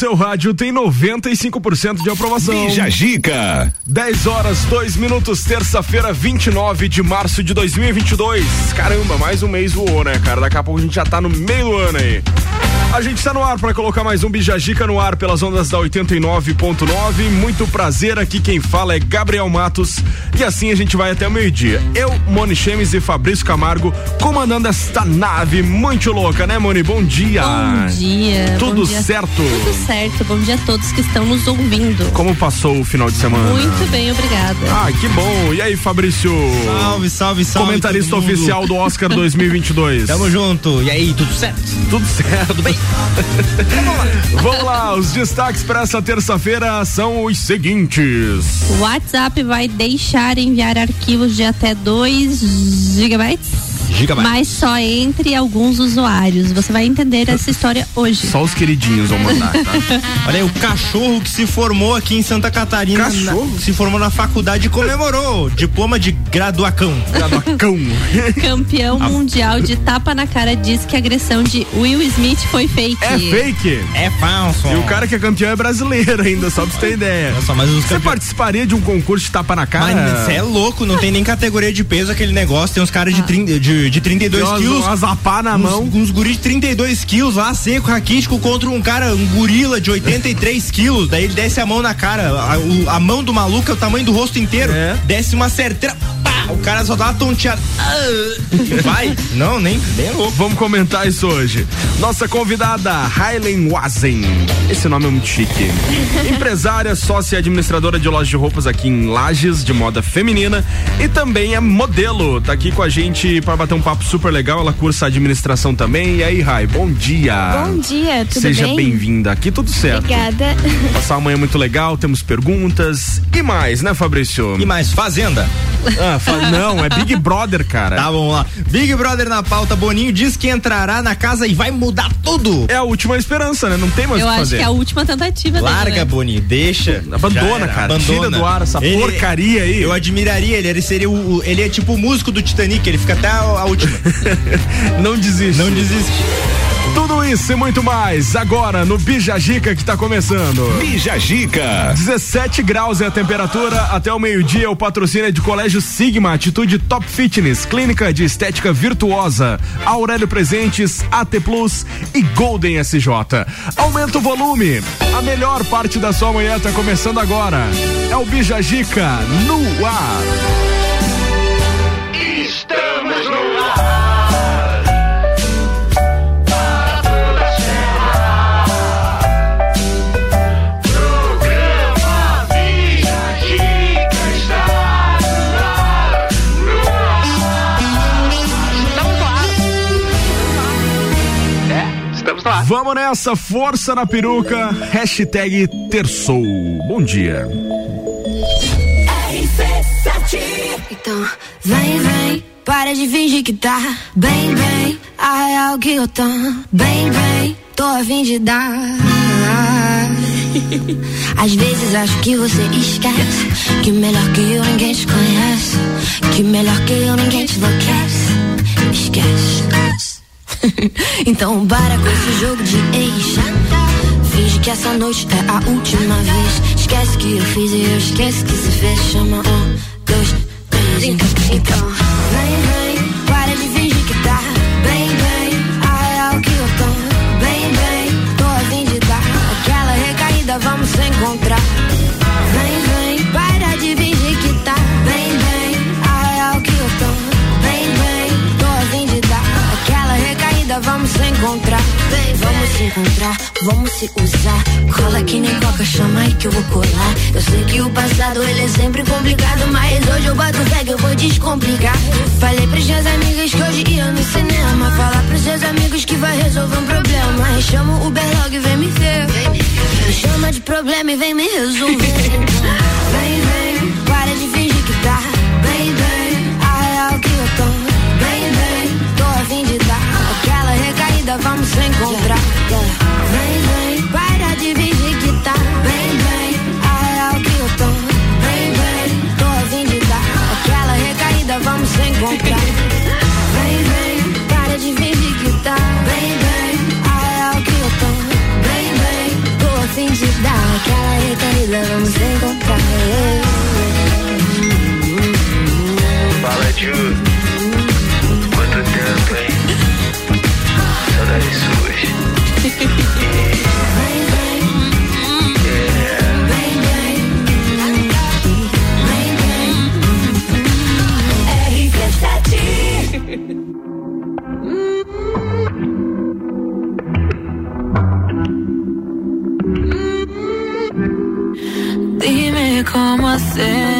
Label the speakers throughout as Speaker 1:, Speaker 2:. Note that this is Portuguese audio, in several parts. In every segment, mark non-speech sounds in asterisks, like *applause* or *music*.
Speaker 1: seu rádio tem 95% de aprovação.
Speaker 2: Bija Gica.
Speaker 1: 10 horas, 2 minutos, terça-feira, 29 de março de 2022. Caramba, mais um mês voou, né, cara? Daqui a pouco a gente já tá no meio do ano aí. A gente está no ar para colocar mais um Bijagica no ar pelas ondas da 89.9. Muito prazer, aqui quem fala é Gabriel Matos e assim a gente vai até o meio-dia. Eu, Moni Chemes e Fabrício Camargo comandando esta nave muito louca, né, Moni? Bom dia.
Speaker 3: Bom dia.
Speaker 1: Tudo
Speaker 3: bom dia.
Speaker 1: certo?
Speaker 3: Tudo certo. Bom dia a todos que estão nos ouvindo.
Speaker 1: Como passou o final de semana?
Speaker 3: Muito bem, obrigada.
Speaker 1: Ah, que bom. E aí, Fabrício?
Speaker 4: Salve, salve, salve.
Speaker 1: Comentarista oficial do Oscar *laughs* 2022.
Speaker 4: Tamo junto. E aí, tudo certo?
Speaker 1: Tudo certo.
Speaker 4: Tudo bem? *laughs*
Speaker 1: Vamos lá, os destaques para essa terça-feira são os seguintes.
Speaker 3: O WhatsApp vai deixar enviar arquivos de até 2 gigabytes
Speaker 4: Gigabyte.
Speaker 3: mas só entre alguns usuários. Você vai entender essa *laughs* história hoje.
Speaker 1: Só os queridinhos vão mandar, tá? *laughs*
Speaker 4: Olha aí, o cachorro que se formou aqui em Santa Catarina.
Speaker 1: Cachorro?
Speaker 4: na- se formou na faculdade e comemorou. Diploma de graduacão.
Speaker 1: Gadocão. *laughs*
Speaker 3: Campeão mundial de tapa na cara diz que a agressão de Will Smith foi fake.
Speaker 1: É fake.
Speaker 4: É falso.
Speaker 1: E o cara que é campeão é brasileiro ainda, só pra você ter ideia.
Speaker 4: Nossa, mas
Speaker 1: Você
Speaker 4: campeões.
Speaker 1: participaria de um concurso de tapa na cara?
Speaker 4: Mas você é louco, não tem nem categoria de peso aquele negócio. Tem uns caras de, 30 de, de 32
Speaker 1: Tem umas-
Speaker 4: quilos.
Speaker 1: umas zapá na
Speaker 4: uns,
Speaker 1: mão.
Speaker 4: Uns guris de 32 quilos lá, seco, raquítico, contra um cara, um gorila de 83 *laughs* quilos. Daí ele desce a mão na cara. A, o- a mão do maluco é o tamanho do rosto inteiro.
Speaker 1: É.
Speaker 4: Desce uma certeira. Pá! O cara só dá uma tonteada. Ah, Vai? Não, nem, nem é louco.
Speaker 1: Vamos comentar isso hoje. Nossa convidada, Hailen Wazen. Esse nome é muito chique. Empresária, sócia e administradora de loja de roupas aqui em Lages, de moda feminina. E também é modelo. Tá aqui com a gente para bater um papo super legal. Ela cursa administração também. E aí, Rai, bom dia.
Speaker 5: Bom dia, tudo
Speaker 1: Seja
Speaker 5: bem?
Speaker 1: bem-vinda. Aqui tudo certo.
Speaker 5: Obrigada.
Speaker 1: Passar uma manhã muito legal, temos perguntas e mais, né, Fabrício?
Speaker 4: E mais, Fazenda.
Speaker 1: Ah, fa- não, é Big Brother, cara.
Speaker 4: Tá, vamos lá. Big Brother na pauta. Boninho diz que entrará na casa e vai mudar tudo.
Speaker 1: É a última esperança, né? Não tem mais o
Speaker 3: Eu
Speaker 1: que
Speaker 3: acho
Speaker 1: fazer.
Speaker 3: que é a última tentativa dele,
Speaker 4: Larga,
Speaker 3: né?
Speaker 4: Boninho, deixa.
Speaker 1: Abandona, cara. Tira do ar essa porcaria aí.
Speaker 4: Eu admiraria ele, ele seria o, o- ele é tipo o músico do Titanic, ele fica até a, a última. *laughs*
Speaker 1: Não desiste.
Speaker 4: Não desiste.
Speaker 1: Tudo isso e muito mais agora no Bijagica que tá começando.
Speaker 2: Bija Gica.
Speaker 1: 17 graus é a temperatura, até o meio-dia o patrocínio é de Colégio Sigma, Atitude Top Fitness, Clínica de Estética Virtuosa, Aurélio Presentes, AT Plus e Golden SJ. Aumenta o volume, a melhor parte da sua manhã tá começando agora. É o Bijagica no ar.
Speaker 2: No ar.
Speaker 1: Vamos nessa, força na peruca, hashtag terçou. Bom dia.
Speaker 6: Então, vem, vem, para de fingir que tá bem, bem. A real que eu tô bem, bem, tô a fim de dar. *laughs* Às vezes acho que você esquece que melhor que eu ninguém te conhece. Que melhor que eu ninguém te enlouquece. Esquece. *laughs* então para com esse jogo de ex. Finge que essa noite é a última vez. Esquece que eu fiz e eu esqueço que se fez. Chama um, dois, três. Então, vem, vem, para de fingir que tá bem, bem. A real que eu tô bem, bem. Tô a fim de dar aquela recaída, vamos encontrar. Encontrar. Vamos se encontrar, vamos se usar. Cola que nem coca, chama aí que eu vou colar. Eu sei que o passado ele é sempre complicado, mas hoje eu bato que eu vou descomplicar. Falei pras minhas amigas que hoje ia no cinema. Falar pros seus amigos que vai resolver um problema. Chama o Uber logo e vem me ver. Chama de problema e vem me resolver. vida vamos se encontrar. Yeah, yeah. Vem, vem, para de fingir que tá. Vem, vem, a real que eu tô. Vem, vem, tô a fim de dar. Aquela recaída vamos se encontrar. vem, vem, para de fingir que tá. Vem, vem, a real que eu tô. Vem, vem, tô a fim de dar. Aquela recaída vamos se tá. encontrar. Fala, Júlio. lugares sujos.
Speaker 7: Dime cómo hacer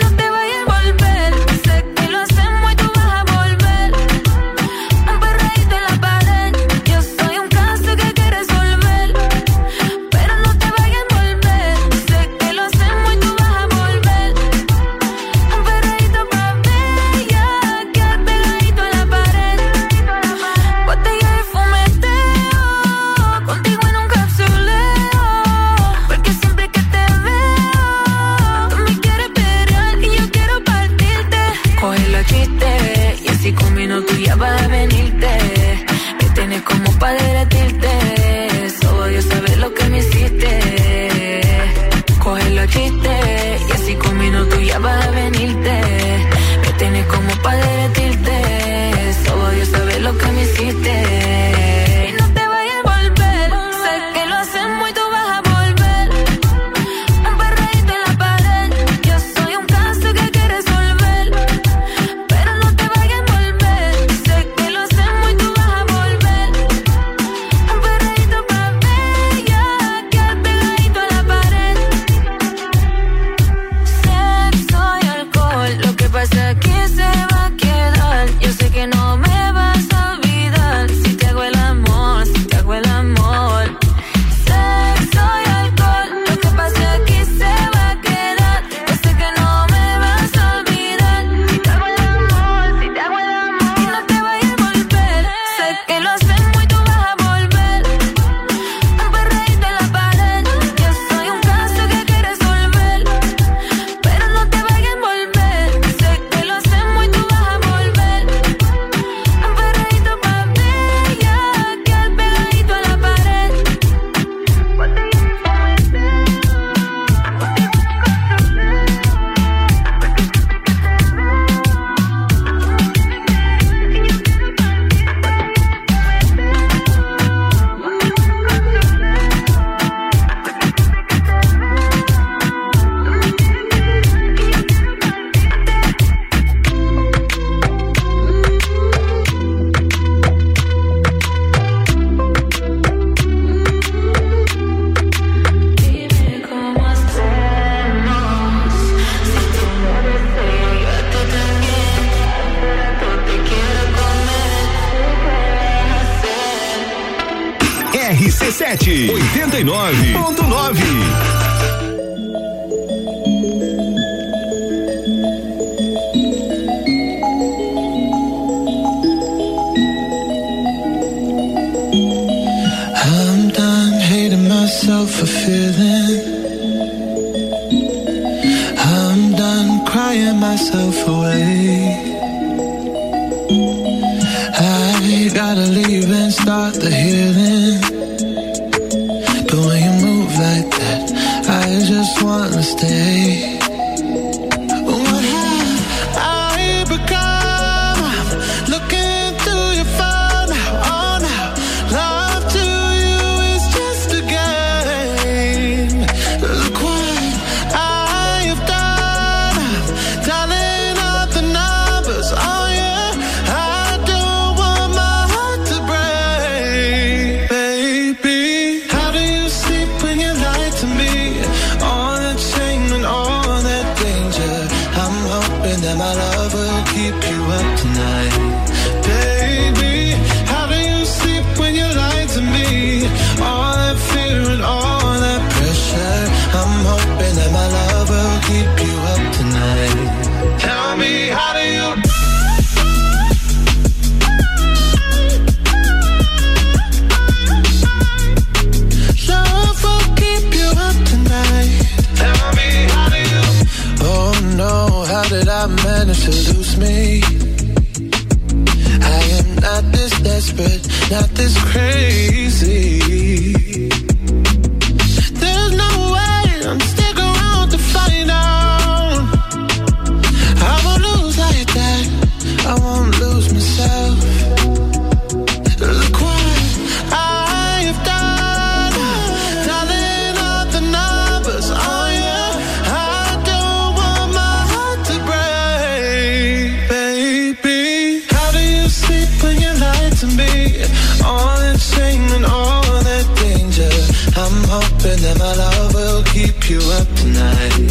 Speaker 8: my love will keep you up tonight.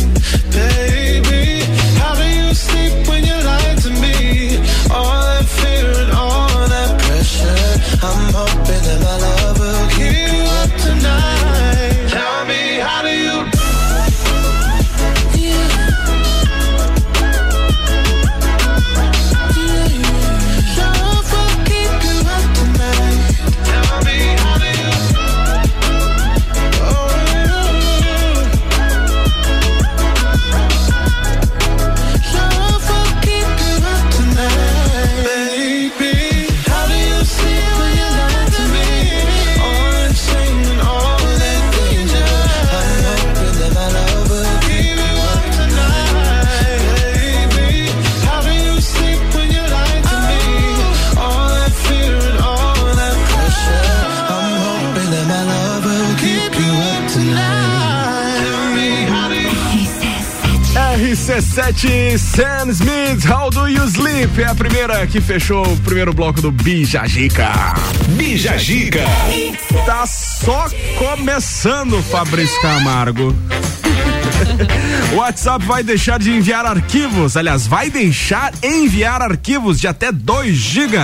Speaker 1: RC7 Sam Smith, How Do You Sleep? É a primeira que fechou o primeiro bloco do Bija Gica.
Speaker 2: Bija Gica.
Speaker 1: Tá só começando, Fabrício Camargo. *laughs* O WhatsApp vai deixar de enviar arquivos, aliás, vai deixar enviar arquivos de até 2 GB,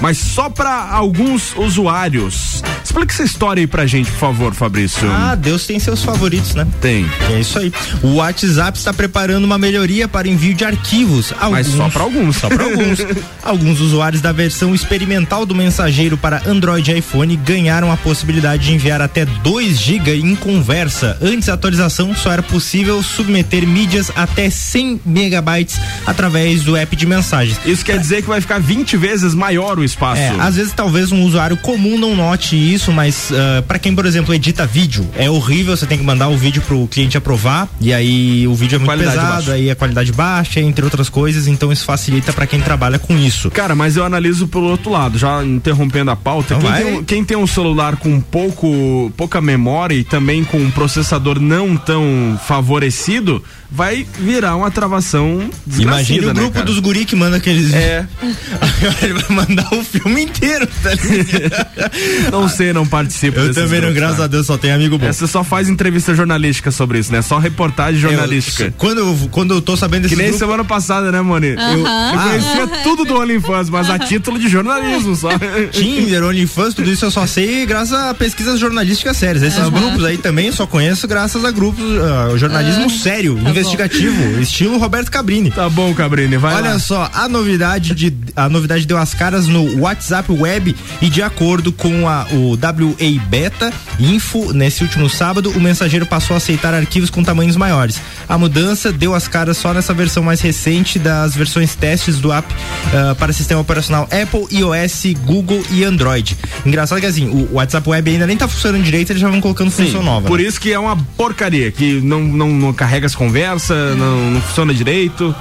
Speaker 1: mas só para alguns usuários. Explica essa história aí pra gente, por favor, Fabrício.
Speaker 4: Ah, Deus tem seus favoritos, né?
Speaker 1: Tem.
Speaker 4: É isso aí. O WhatsApp está preparando uma melhoria para envio de arquivos.
Speaker 1: Mas só pra alguns.
Speaker 4: Só para alguns. *laughs* alguns usuários da versão experimental do mensageiro para Android e iPhone ganharam a possibilidade de enviar até 2 GB em conversa. Antes da atualização, só era possível submeter mídias até 100 megabytes através do app de mensagens.
Speaker 1: Isso quer dizer que vai ficar 20 vezes maior o espaço.
Speaker 4: É, às vezes talvez um usuário comum não note isso, mas ah, pra quem, por exemplo, edita vídeo, é horrível, você tem que mandar o vídeo pro cliente aprovar, e aí o vídeo é muito pesado,
Speaker 1: baixa.
Speaker 4: aí a qualidade baixa, entre outras coisas, então isso facilita pra quem trabalha com isso.
Speaker 1: Cara, mas eu analiso pelo outro lado, já interrompendo a pauta.
Speaker 4: Então
Speaker 1: Quem tem, um, quem tem um celular com pouco, pouca memória e também com um processador não tão favorecido, vai virar uma travação
Speaker 4: Imagina o
Speaker 1: né,
Speaker 4: grupo
Speaker 1: cara?
Speaker 4: dos guri que manda aqueles.
Speaker 1: É, *laughs*
Speaker 4: ele vai mandar o filme inteiro, tá ligado? *laughs*
Speaker 1: não sei, não participo
Speaker 4: Eu também não,
Speaker 1: grupos,
Speaker 4: graças
Speaker 1: tá?
Speaker 4: a Deus, só tenho amigo bom.
Speaker 1: É, Você só faz entrevista jornalística sobre isso, né? Só reportagem jornalística.
Speaker 4: Eu- quando, eu, quando eu tô sabendo
Speaker 1: Que
Speaker 4: desse
Speaker 1: nem
Speaker 4: grupo,
Speaker 1: semana passada, né, Moni? Eu, eu
Speaker 3: Aham.
Speaker 1: conhecia tudo do OnlyFans, mas a título de jornalismo só. *laughs*
Speaker 4: Tinder, OnlyFans, tudo isso eu só sei graças a pesquisas jornalísticas sérias. Esses grupos aí também eu só conheço graças a grupos, ah, jornalismo sério, investigativo, estilo Roberto Cabrini.
Speaker 1: Tá bom, Cabrini, vai
Speaker 4: Olha
Speaker 1: lá.
Speaker 4: só, a novidade de a novidade deu as caras no WhatsApp Web e de acordo com a, o WA Beta Info, nesse último sábado, o mensageiro passou a aceitar arquivos com tamanhos maiores. A mudança deu as caras só nessa versão mais recente das versões testes do app ah, para sistema operacional Apple, iOS, Google e Android. Engraçado que assim, o WhatsApp Web ainda nem tá funcionando direito, eles já vão colocando função nova.
Speaker 1: Por
Speaker 4: né?
Speaker 1: isso que é uma porcaria, que não, não, não carrega as conversas, não, não funciona direito.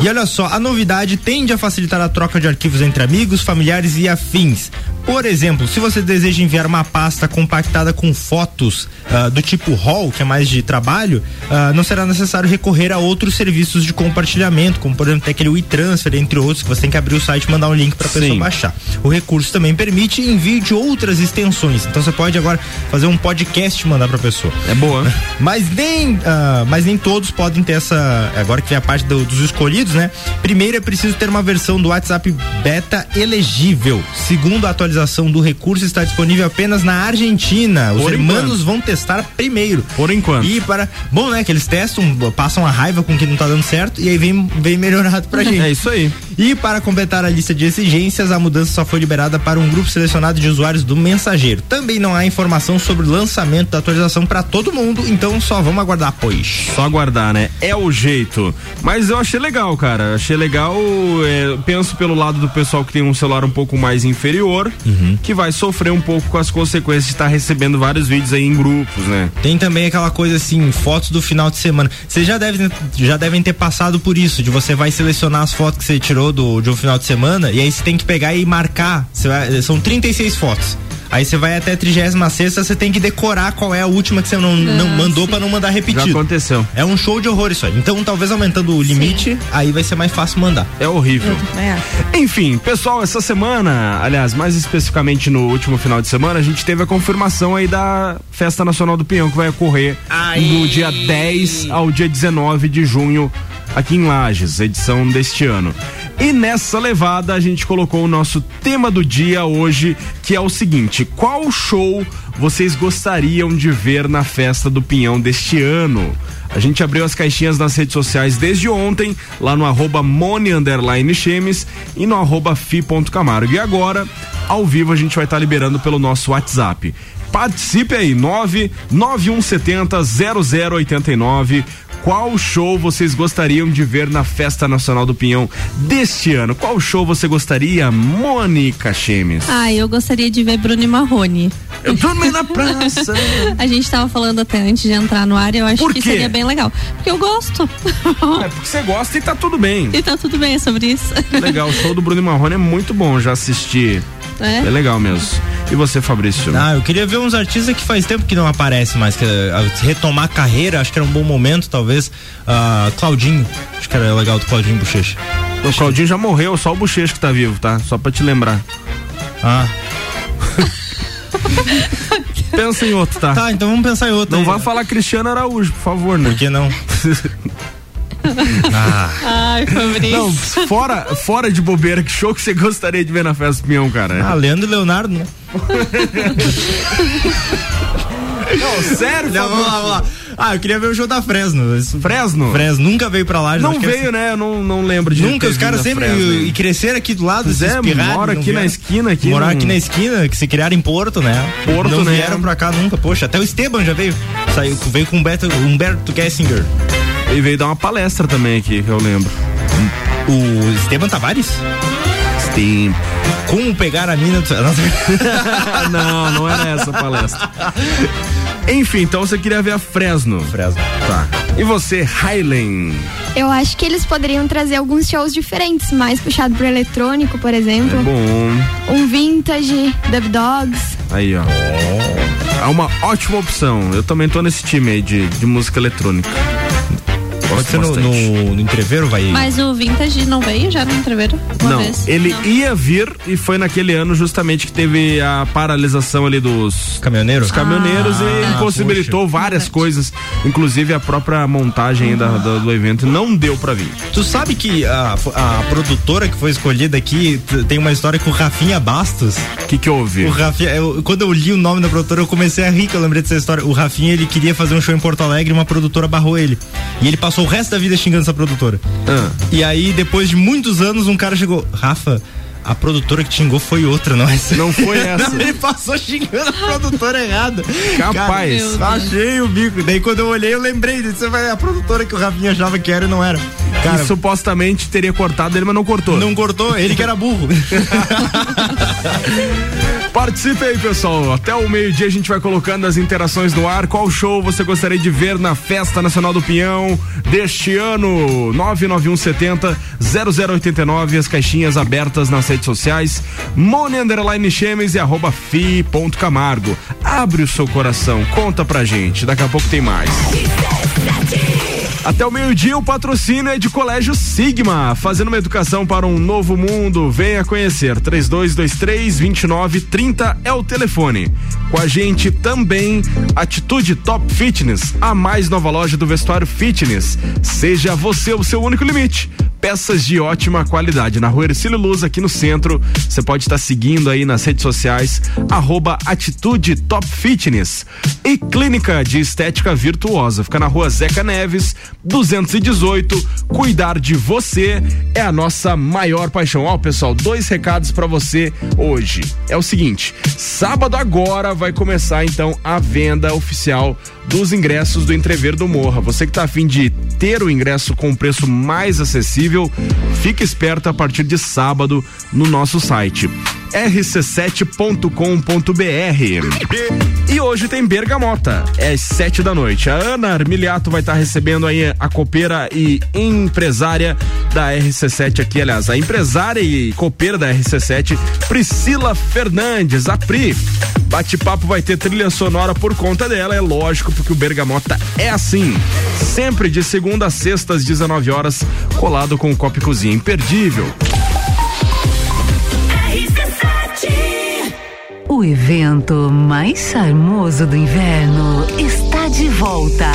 Speaker 4: E olha só, a novidade tende a facilitar a troca de arquivos entre amigos, familiares e afins. Por exemplo, se você deseja enviar uma pasta compactada com fotos ah, do tipo RAW, que é mais de trabalho, ah, não será necessário recorrer a outros serviços de compartilhamento, como por exemplo tem aquele WeTransfer, entre outros, que você tem que abrir o site e mandar um link para a pessoa baixar. O recurso também permite envio de outras extensões. Então você pode agora fazer um podcast e mandar para a pessoa.
Speaker 1: É boa. *laughs*
Speaker 4: Mas nem, ah, mas nem todos podem ter essa. Agora que vem a parte do- dos escolhidos, né? Primeiro é preciso ter uma versão do WhatsApp beta elegível. Segundo a atualização do recurso, está disponível apenas na Argentina. Os
Speaker 1: Por
Speaker 4: hermanos vão testar primeiro.
Speaker 1: Por enquanto.
Speaker 4: E para. Bom, né? Que eles testam, passam a raiva com o que não tá dando certo e aí vem, vem melhorado pra *laughs* gente.
Speaker 1: É isso aí.
Speaker 4: E para completar a lista de exigências, a mudança só foi liberada para um grupo selecionado de usuários do mensageiro. Também não há informação sobre o lançamento da atualização para todo mundo, então só vamos aguardar, pois.
Speaker 1: Só aguardar, né? É o jeito. Mas eu achei legal, cara. Achei legal. é, penso pelo lado do pessoal que tem um celular um pouco mais inferior, que vai sofrer um pouco com as consequências de estar recebendo vários vídeos aí em grupos, né?
Speaker 4: Tem também aquela coisa assim, fotos do final de semana. Vocês já devem, já devem ter passado por isso, de você vai selecionar as fotos que você tirou do, de um final de semana e aí você tem que pegar e marcar. Vai- são 36 fotos. Aí você vai até a 36 você tem que decorar qual é a última que você não, não
Speaker 3: Ah,
Speaker 4: mandou
Speaker 3: sim.
Speaker 4: pra não mandar
Speaker 1: Já
Speaker 4: repetido.
Speaker 1: aconteceu.
Speaker 4: É um show de horror isso aí. Então, talvez aumentando o limite, aí vai ser mais fácil mandar.
Speaker 1: É horrível.
Speaker 3: É.
Speaker 1: Enfim, pessoal, essa semana, aliás, mais especificamente no último final de semana, a gente teve a confirmação aí da Festa Nacional do Pinhão que vai ocorrer
Speaker 4: Aí.
Speaker 1: do dia 10 ao dia 19 de junho aqui em Lages, edição deste ano. E nessa levada a gente colocou o nosso tema do dia hoje, que é o seguinte: qual show vocês gostariam de ver na Festa do Pinhão deste ano? A gente abriu as caixinhas nas redes sociais desde ontem, lá no arroba Mone Chemes e no arroba fi.camargo. E agora, ao vivo, a gente vai estar liberando pelo nosso WhatsApp. Participe aí, 99170 0089. Qual show vocês gostariam de ver na Festa Nacional do Pinhão deste ano? Qual show você gostaria, Mônica Chemes?
Speaker 3: Ah, eu gostaria de ver Bruno e Marrone.
Speaker 1: Eu dormi na *laughs* praça.
Speaker 3: A gente tava falando até antes de entrar no ar eu acho que seria bem legal. Porque eu gosto.
Speaker 1: É porque você gosta e tá tudo bem.
Speaker 3: e tá tudo bem sobre isso.
Speaker 1: Legal, o show do Bruno e Marrone é muito bom, já assisti. É
Speaker 3: É?
Speaker 1: legal mesmo. E você, Fabrício?
Speaker 4: Ah, eu queria ver uns artistas que faz tempo que não aparece mais, que ah, retomar a carreira, acho que era um bom momento, talvez. Ah, Claudinho, acho que era legal do Claudinho Bochecha.
Speaker 1: O Claudinho já morreu, só o Bochecha que tá vivo, tá? Só pra te lembrar.
Speaker 4: Ah, *laughs*
Speaker 1: Pensa em outro, tá?
Speaker 4: tá, então vamos pensar em outro.
Speaker 1: Não
Speaker 4: aí.
Speaker 1: vai falar Cristiano Araújo, por favor, né?
Speaker 4: Por que não? *laughs* ah,
Speaker 3: Ai, Fabrício.
Speaker 1: Não, fora, fora de bobeira, que show que você gostaria de ver na festa do Pinhão, cara?
Speaker 4: ah, Leandro e Leonardo, né? *laughs*
Speaker 1: Não, sério,
Speaker 4: Não, vamos lá, vamos lá. Ah, eu queria ver o show da Fresno. Isso-
Speaker 1: Fresno?
Speaker 4: Fresno nunca veio pra lá.
Speaker 1: Não veio,
Speaker 4: era-
Speaker 1: né? Eu não, não lembro de
Speaker 4: Nunca,
Speaker 1: ter
Speaker 4: os caras
Speaker 1: vindo a
Speaker 4: sempre
Speaker 1: Fresno.
Speaker 4: e, cresceram aqui do lado. Se
Speaker 1: é,
Speaker 4: espirraram,
Speaker 1: mora
Speaker 4: não
Speaker 1: aqui na
Speaker 4: vieram.
Speaker 1: esquina, aqui
Speaker 4: Morar aqui na esquina, que se criaram em Porto, né?
Speaker 1: Porto,
Speaker 4: não
Speaker 1: né?
Speaker 4: vieram pra cá nunca. Poxa, até o Esteban já veio. Saiu, veio com o Humberto, Kessinger.
Speaker 1: E veio dar uma palestra também aqui, que eu lembro.
Speaker 4: O Esteban Tavares?
Speaker 1: Steam.
Speaker 4: Como pegar a mina do... Nossa, *laughs* *laughs*
Speaker 1: não, não era essa a palestra. Enfim, então você queria ver a Fresno.
Speaker 4: Fresno.
Speaker 1: Tá. E você, Highland?
Speaker 9: Eu acho que eles poderiam trazer alguns shows diferentes, mais puxado pro eletrônico, por
Speaker 1: É
Speaker 9: exemplo.
Speaker 1: bom.
Speaker 9: Um vintage, Dub Dogs.
Speaker 1: Aí, ó. É uma ótima opção. Eu também tô nesse time aí de, de música eletrônica.
Speaker 4: Pode ser no, no, no entreveiro, vai...
Speaker 3: Mas o Vintage não veio já no entreveiro? Uma
Speaker 1: Não,
Speaker 3: vez?
Speaker 1: ele ia vir e foi naquele ano justamente que teve a paralisação ali dos
Speaker 4: Caminhoneiro?
Speaker 1: dos caminhoneiros e
Speaker 4: Ah,
Speaker 1: impossibilitou várias
Speaker 3: Verdade.
Speaker 1: coisas, inclusive a própria montagem da- da- do evento não deu pra vir.
Speaker 4: Tu sabe que a, a produtora que foi escolhida aqui tem uma história com o Rafinha Bastos?
Speaker 1: O que que houve?
Speaker 4: O Rafinha, eu- quando eu li o nome da produtora, eu comecei a rir, que eu lembrei dessa história. O Rafinha, ele queria fazer um show em Porto Alegre e uma produtora barrou ele. E ele passou o resto da vida xingando essa produtora.
Speaker 1: Ah.
Speaker 4: E aí, depois de muitos anos, um cara chegou, Rafa, a produtora que xingou foi outra, não essa.
Speaker 1: Não foi *laughs* essa.
Speaker 4: Não, ele passou xingando a produtora errada.
Speaker 1: Capaz.
Speaker 4: Cara, achei o bico. Daí quando eu olhei, eu lembrei disso. Você vai a produtora que o Rafinha achava que era e não era. Cara,
Speaker 1: e supostamente teria cortado ele, mas não cortou.
Speaker 4: não cortou, ele que era burro. *laughs*
Speaker 1: Participe aí, pessoal. Até o meio-dia a gente vai colocando as interações no ar. Qual show você gostaria de ver na Festa Nacional do Pinhão deste ano? 99170 0089, as caixinhas abertas nas redes sociais. Mone Underline Chemes e arroba fi ponto Camargo. Abre o seu coração, conta pra gente. Daqui a pouco tem mais. Até o meio-dia, o patrocínio é de Colégio Sigma, fazendo uma educação para um novo mundo. Venha conhecer. 3223-2930 é o telefone. Com a gente também, Atitude Top Fitness, a mais nova loja do vestuário fitness. Seja você o seu único limite. Peças de ótima qualidade. Na rua Ercílio Luz, aqui no centro. Você pode estar seguindo aí nas redes sociais, arroba Atitude Top Fitness. E Clínica de Estética Virtuosa. Fica na rua Zeca Neves, 218. Cuidar de você é a nossa maior paixão. Ó, pessoal, dois recados para você hoje. É o seguinte: sábado agora vai começar então a venda oficial dos ingressos do Entrever do Morra. Você que tá afim de ter o ingresso com preço mais acessível, fique esperto a partir de sábado no nosso site rc7.com.br. E hoje tem Bergamota, é às sete da noite. A Ana Armiliato vai estar tá recebendo aí a copeira e empresária da RC7 aqui, aliás, a empresária e copeira da RC7, Priscila Fernandes, a Pri. Bate-papo vai ter trilha sonora por conta dela, é lógico, porque o Bergamota é assim. Sempre de segunda a sexta às 19 horas, colado com o Copo Cozinha imperdível.
Speaker 10: O evento mais charmoso do inverno está de volta.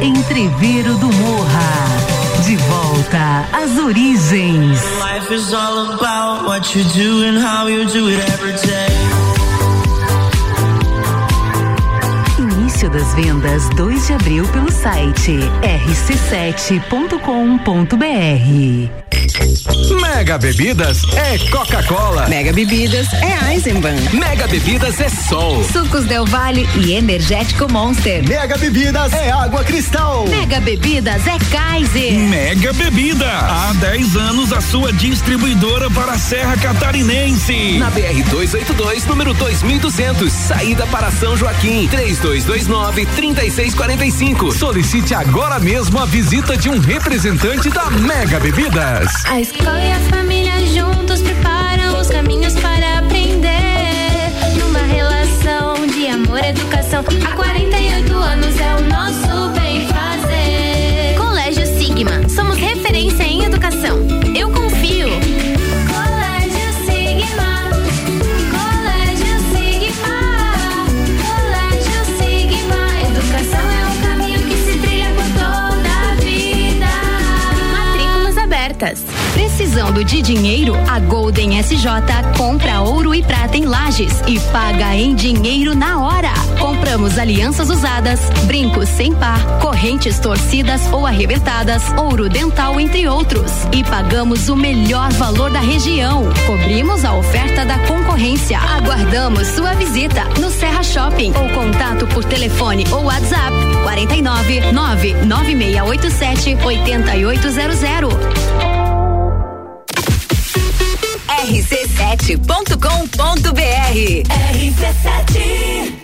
Speaker 10: Entreveiro do Morra. De volta às origens. Life is all about what you do and how you do it every day. Início das vendas 2 de abril pelo site rc7.com.br.
Speaker 2: Mega Bebidas é Coca-Cola.
Speaker 11: Mega Bebidas é Eisenbahn.
Speaker 2: Mega Bebidas é Sol.
Speaker 11: Sucos Del Vale e Energético Monster.
Speaker 12: Mega Bebidas é Água Cristal.
Speaker 11: Mega Bebidas é Kaiser.
Speaker 2: Mega Bebida. Há 10 anos a sua distribuidora para a Serra Catarinense.
Speaker 13: Na BR 282, número 2200, saída para São Joaquim. 3229 3645.
Speaker 2: Solicite agora mesmo a visita de um representante da Mega Bebidas.
Speaker 14: A escola e a família juntos preparam os caminhos para aprender. Numa relação de amor e educação. Há 48 anos é o nosso
Speaker 11: de dinheiro? A Golden SJ compra ouro e prata em lajes e paga em dinheiro na hora. Compramos alianças usadas, brincos sem par, correntes torcidas ou arrebentadas, ouro dental, entre outros. E pagamos o melhor valor da região. Cobrimos a oferta da concorrência. Aguardamos sua visita no Serra Shopping ou contato por telefone ou WhatsApp 49 99687 8800.
Speaker 10: rc7.com.br
Speaker 14: RC7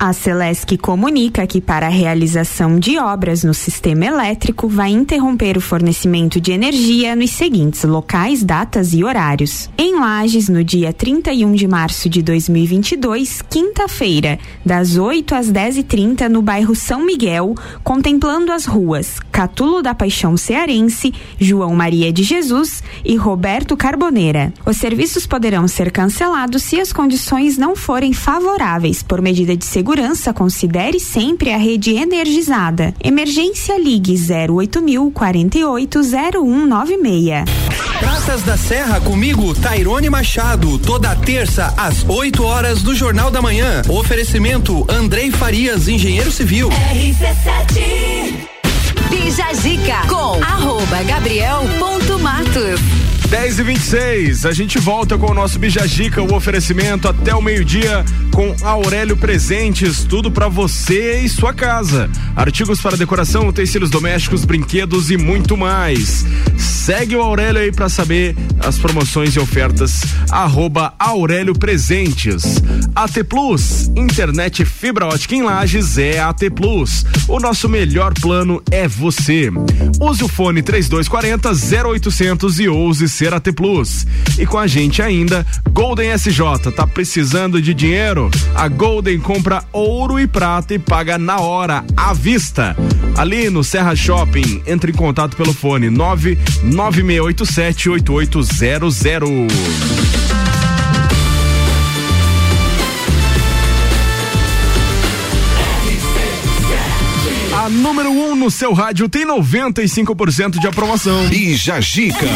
Speaker 15: A Celesc comunica que para a realização de obras no sistema elétrico vai interromper o fornecimento de energia nos seguintes locais, datas e horários. Em Lages, no dia 31 de março de 2022, quinta-feira, das 8 às 10h30 no bairro São Miguel, contemplando as ruas Catulo da Paixão Cearense, João Maria de Jesus e Roberto Carboneira. Os serviços poderão ser cancelados se as condições não forem favoráveis por medida de segurança segurança, considere sempre a rede energizada. Emergência Ligue 08000 48 0196.
Speaker 16: Praças da Serra comigo, Tairone Machado, toda terça às 8 horas do Jornal da Manhã. Oferecimento Andrei Farias, engenheiro civil.
Speaker 14: RC7
Speaker 10: Bija Zica com arroba gabriel.matos.
Speaker 1: 10 e 26 a gente volta com o nosso Bijagica, o oferecimento até o meio-dia com Aurélio Presentes, tudo para você e sua casa. Artigos para decoração, utensílios domésticos, brinquedos e muito mais. Segue o Aurélio aí para saber as promoções e ofertas. Arroba Aurélio Presentes. AT Plus, internet fibra ótica em Lages é AT Plus. O nosso melhor plano é você. Use o fone 3240 0800 e ouse ser AT Plus. E com a gente ainda, Golden SJ, tá precisando de dinheiro? A Golden compra ouro e prata e paga na hora, à vista. Ali no Serra Shopping, entre em contato pelo fone 99687 número 1 um no seu rádio tem 95% de aprovação.
Speaker 13: Bija Gica.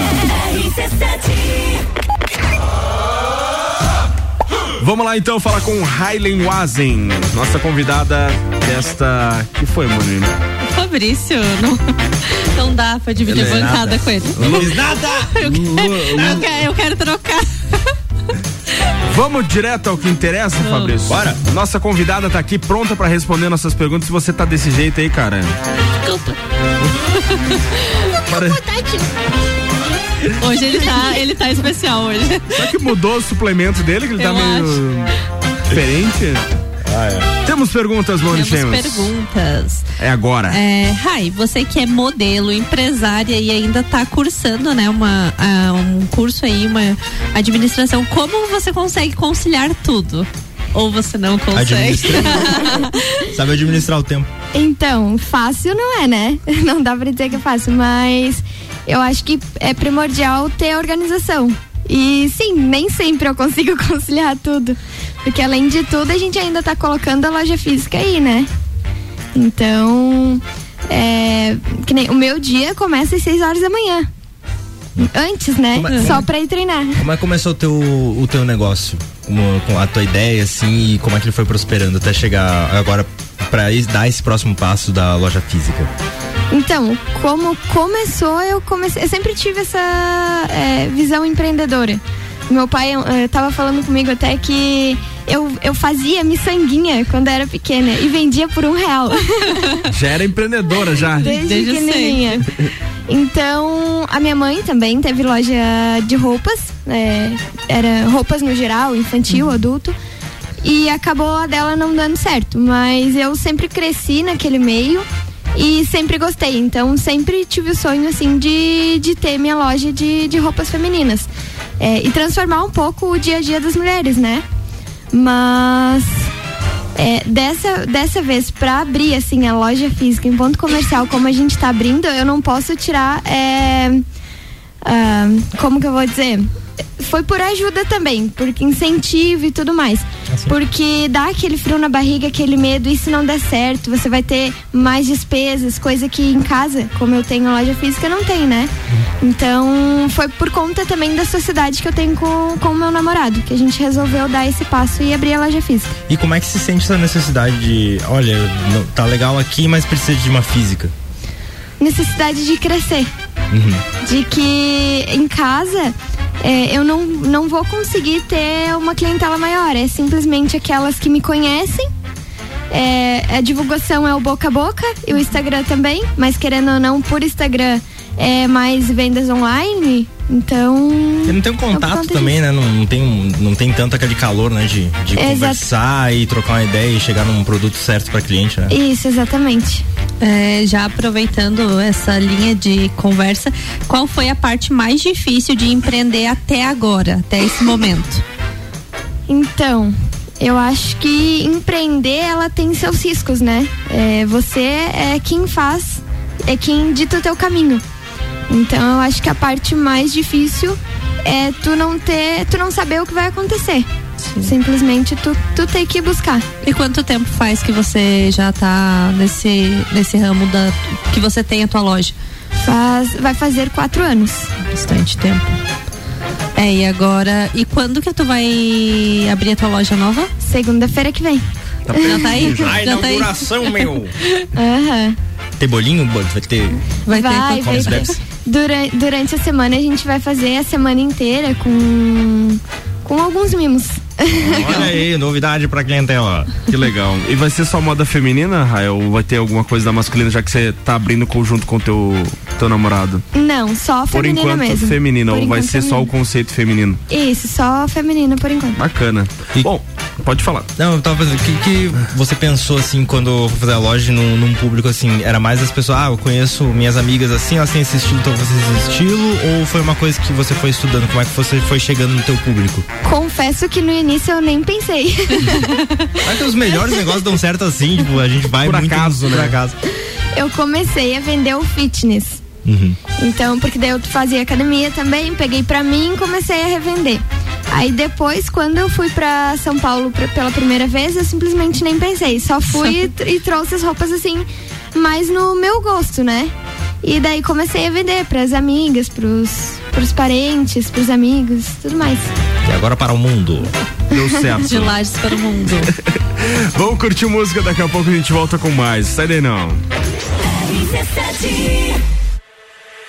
Speaker 1: Vamos lá então falar com Hailen Wazen, nossa convidada desta. que foi, Monina?
Speaker 3: Fabrício, não, não dá pra dividir
Speaker 1: é
Speaker 3: bancada com ele.
Speaker 1: Lu- Nada! *laughs*
Speaker 3: Eu quero, eu quero, eu quero trocar.
Speaker 1: Vamos direto ao que interessa, Fabrício? Bora. Nossa convidada tá aqui pronta pra responder nossas perguntas. Se você tá desse jeito aí, cara.
Speaker 3: Desculpa. *laughs*
Speaker 1: Para-
Speaker 3: Hoje ele tá, ele tá especial hoje.
Speaker 1: Será que mudou o suplemento dele? Que ele tá
Speaker 3: Eu
Speaker 1: meio diferente? Temos perguntas, Moni
Speaker 3: Temos
Speaker 1: Chemos.
Speaker 3: perguntas.
Speaker 1: É agora.
Speaker 3: É, Rai, você que é modelo, empresária e ainda tá cursando, né, uma, ah, um curso aí, uma administração, como você consegue conciliar tudo? Ou você não consegue? *laughs*
Speaker 4: Sabe administrar o tempo.
Speaker 9: Então, fácil não é, né? *laughs* Não dá pra dizer que é fácil, mas eu acho que é primordial ter organização. E sim, nem sempre eu consigo *laughs* conciliar tudo. Porque além de tudo, a gente ainda tá colocando a loja física aí, né? Então, é, que nem, o meu dia começa às 6 horas da manhã. Antes, né?
Speaker 4: Como é-
Speaker 9: Só pra ir treinar.
Speaker 4: Como é que começou o teu, o teu negócio? Como, com a tua ideia, assim, e como é que ele foi prosperando até chegar agora es- dar esse próximo passo da loja física?
Speaker 9: Então, como começou, eu comecei. Eu sempre tive essa é, visão empreendedora. Meu pai estava falando comigo até que eu, eu fazia miçanguinha quando era pequena e vendia por um real. *laughs*
Speaker 1: Já era empreendedora já.
Speaker 9: Desde, pequenininha. Então, a minha mãe também teve loja de roupas, é, era roupas no geral, infantil, adulto. E acabou a dela não dando certo. Mas eu sempre cresci naquele meio e sempre gostei. Então, sempre tive o sonho, assim, de, de ter minha loja de, de roupas femininas. É, e transformar um pouco o dia a dia das mulheres, né? Mas é, dessa, dessa vez, pra abrir assim a loja física em ponto comercial, como a gente tá abrindo, eu não posso tirar. é, ah, como que eu vou dizer? Foi por ajuda também, porque incentivo e tudo mais. Porque dá aquele frio na barriga, aquele medo, e se não der certo, você vai ter mais despesas, coisa que em casa, como eu tenho loja física, não tem, né? Então, foi por conta também da sociedade que eu tenho com com o meu namorado, que a gente resolveu dar esse passo e abrir a loja física.
Speaker 4: E como é que se sente essa necessidade de, olha, tá legal aqui, mas precisa de uma física?
Speaker 9: Necessidade de crescer.
Speaker 4: Uhum.
Speaker 9: de que em casa é, eu não, não vou conseguir ter uma clientela maior. É simplesmente aquelas que me conhecem. É, a divulgação é o boca a boca e o Instagram também, mas querendo ou não, por Instagram é mais vendas online. Então.
Speaker 4: E não tem um contato
Speaker 9: conta
Speaker 4: também, né? Não, não tem, não tem tanto aquele calor, né? De, de conversar e trocar uma ideia e chegar num produto certo pra cliente, né?
Speaker 9: Isso, exatamente.
Speaker 3: É, já aproveitando essa linha de conversa, qual foi a parte mais difícil de empreender até agora, até esse momento?
Speaker 9: Então, eu acho que empreender ela tem seus riscos, né? É, você é quem faz, é quem dita o teu caminho. Então eu acho que a parte mais difícil é tu não ter, tu não saber o que vai acontecer. Simplesmente tu, tu tem que buscar.
Speaker 3: E quanto tempo faz que você já tá nesse, nesse ramo da que você tem a tua loja?
Speaker 9: Faz, vai fazer quatro anos.
Speaker 3: Bastante tempo. É, e agora. E quando que tu vai abrir a tua loja nova?
Speaker 9: Segunda-feira que vem.
Speaker 3: Já tá aí? *laughs*
Speaker 4: A
Speaker 3: Já tá aí?
Speaker 4: inauguração, meu! *laughs*
Speaker 9: Aham.
Speaker 4: Tem bolinho? Bo- Vai ter.
Speaker 3: Vai,
Speaker 9: Vai,
Speaker 3: ter
Speaker 9: vai ter. Durante, durante a semana a gente vai fazer a semana inteira com, com alguns mimos.
Speaker 4: Olha aí, novidade pra clientela.
Speaker 1: Que legal. E vai ser só moda feminina, Rael? Ou vai ter alguma coisa da masculina, já que você tá abrindo conjunto com teu, teu namorado?
Speaker 9: Não, só
Speaker 1: Por
Speaker 9: feminina
Speaker 1: enquanto,
Speaker 9: mesmo.
Speaker 1: feminina,
Speaker 9: Por
Speaker 1: ou vai
Speaker 9: enquanto,
Speaker 1: ser só o conceito feminino?
Speaker 9: Isso, só feminina por enquanto.
Speaker 1: Bacana. Bom, pode falar.
Speaker 4: Não, eu tava pensando, o que, que você pensou assim quando foi fazer a loja num, num público assim? Era mais as pessoas, ah, eu conheço minhas amigas assim, elas têm esse estilo, então você tem esse estilo? Ou foi uma coisa que você foi estudando? Como é que você foi chegando no teu público?
Speaker 9: Confesso que no início eu nem pensei. *laughs*
Speaker 4: Mas que os melhores negócios dão certo assim, tipo, a gente vai
Speaker 1: Por
Speaker 4: muito
Speaker 1: acaso,
Speaker 4: por
Speaker 1: né?
Speaker 4: acaso.
Speaker 9: eu comecei a vender o fitness.
Speaker 4: Uhum.
Speaker 9: Então, porque daí eu fazia academia também, peguei pra mim e comecei a revender. Aí depois, quando eu fui pra São Paulo pra- pela primeira vez, eu simplesmente nem pensei. Só fui e, *laughs* e trouxe as roupas assim, mais no meu gosto, né? E daí comecei a vender pras amigas, pros, pros parentes, pros amigos, tudo mais.
Speaker 4: E agora para o mundo.
Speaker 1: Deu certo.
Speaker 3: De lajes para o mundo. *laughs*
Speaker 1: Vamos curtir música, daqui a pouco a gente volta com mais. Sai daí não.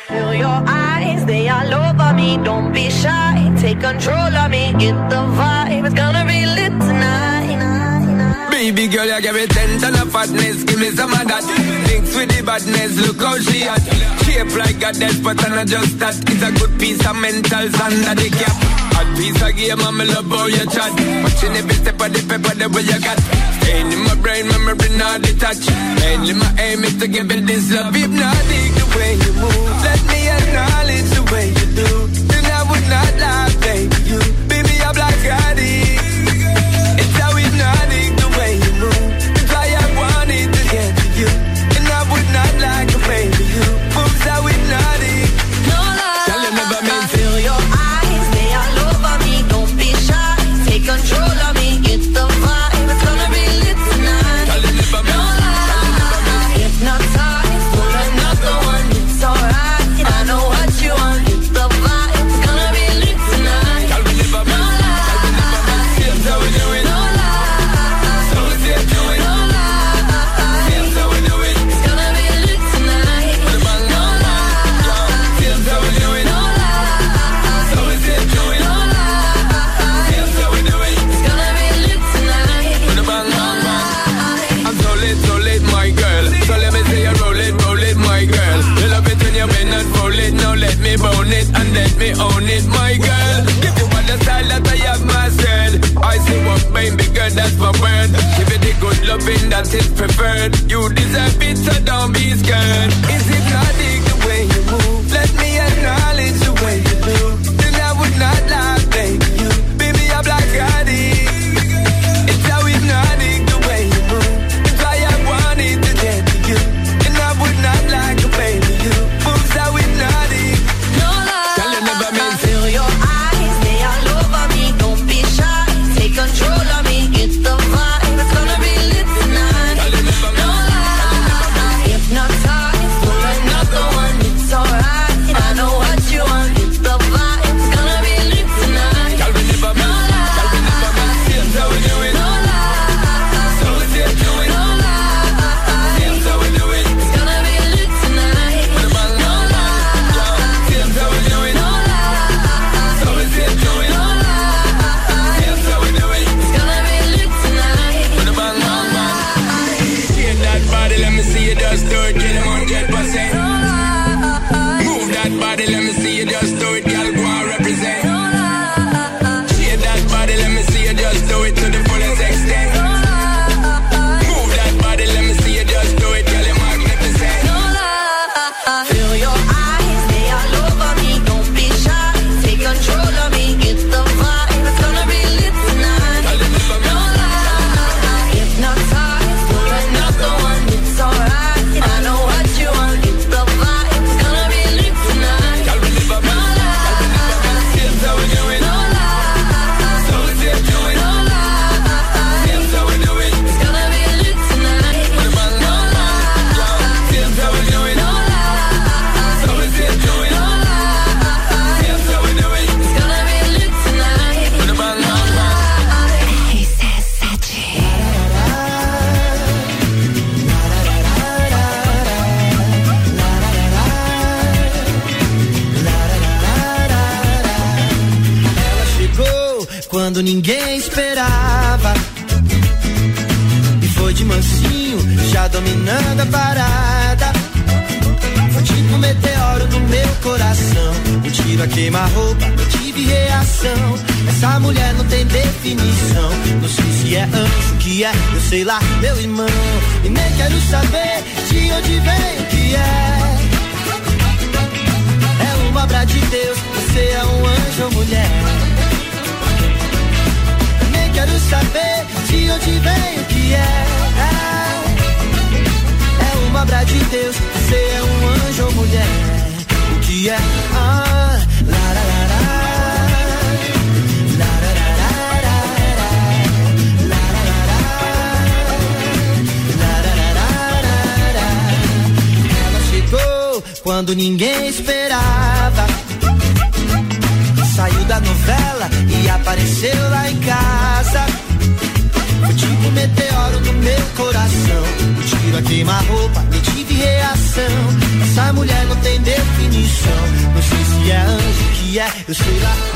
Speaker 17: Feel your eyes, they all over me. Don't be shy, take control of me. Get the vibe, it's gonna be lit tonight.
Speaker 18: Baby girl, you give me ten ton of fatness, give me some of that. Mix with the badness, look how she hot. Shape like a death, but I'm not just that. It's a good piece of mental under the cap. Hot piece of game, I'm love how you chat. Watching every step of the paper, the way you got. Staying in my brain, memory not detached. Mainly my aim is to give it this love. Hypnotic the way you move. Let me acknowledge the way you do not like
Speaker 17: they.
Speaker 18: Is preferred. You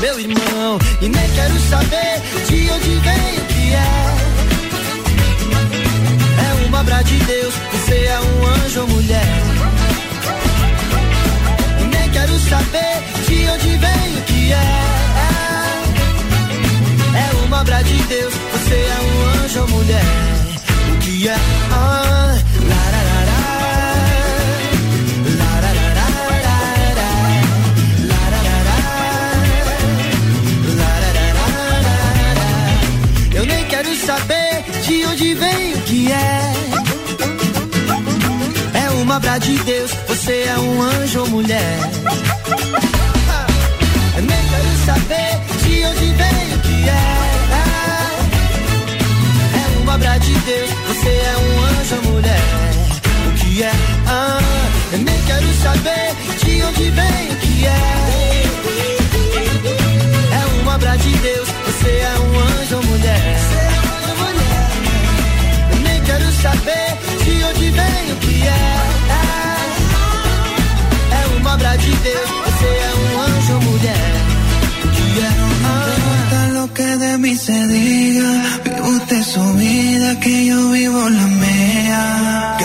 Speaker 19: Meu irmão. E nem quero saber de onde vem o que é. É uma obra de Deus, você é um anjo ou mulher. E nem quero saber de onde vem o que é. É uma obra de Deus, você é um anjo ou mulher. O que é? Ah, lá, lá, lá. obra de Deus, você é um anjo ou mulher. É eu nem quero saber de onde vem o que é. É uma obra de Deus, você é um anjo ou mulher. O que é? Ah, é eu nem quero saber de onde vem o que é. É uma obra de Deus, você é um anjo ou mulher é saber de onde vem o que é. de Deus você é um anjo ou mulher. Que é
Speaker 20: um ah. lo que de mí se diga, vive usted su vida, que yo vivo la mía.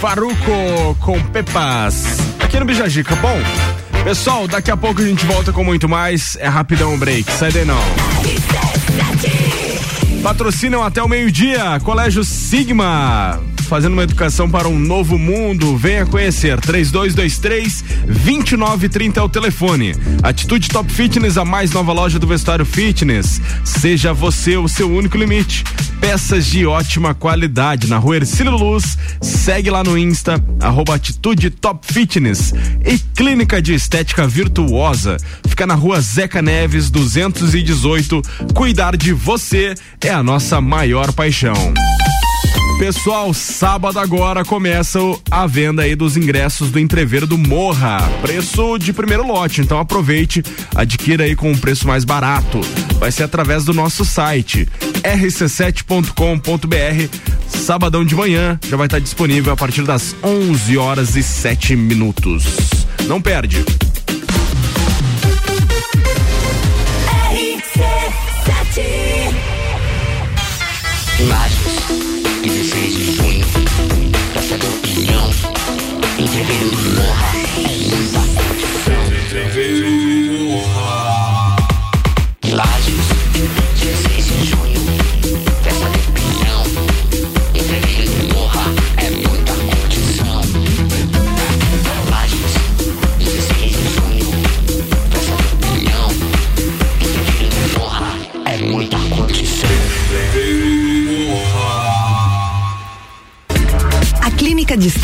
Speaker 1: Faruco com Pepas. Aqui no Bijagica, bom? Pessoal, daqui a pouco a gente volta com muito mais. É rapidão o break, sai daí não. Patrocinam até o meio-dia, Colégio Sigma. Fazendo uma educação para um novo mundo. Venha conhecer. 3223 2930 é o telefone. Atitude Top Fitness, a mais nova loja do vestuário fitness. Seja você o seu único limite. Peças de ótima qualidade na rua Ercílio Luz. Segue lá no Insta, arroba Atitude Top Fitness. E Clínica de Estética Virtuosa. Fica na rua Zeca Neves, 218. Cuidar de você é a nossa maior paixão. Pessoal, sábado agora começa a venda aí dos ingressos do Entreveiro do Morra. Preço de primeiro lote, então aproveite, adquira aí com um preço mais barato. Vai ser através do nosso site rc7.com.br. Sabadão de manhã já vai estar disponível a partir das 11 horas e 7 minutos. Não perde.
Speaker 21: Lages, 16 de junho, Praça da Opinião, Entreveiro do Morra,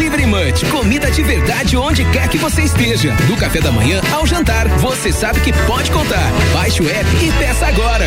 Speaker 13: Delivery Munch, comida de verdade onde quer que você esteja. Do café da manhã ao jantar, você sabe que pode contar. Baixe o app e peça agora.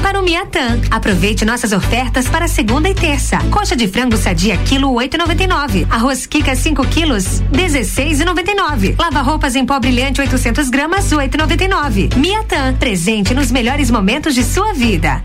Speaker 22: para o Miatan. Aproveite nossas ofertas para segunda e terça. Coxa de frango sadia quilo 8,99. Arroz Kika 5 quilos 16,99. Lava roupas em pó brilhante 800 gramas 8,99. Miatan, presente nos melhores momentos de sua vida.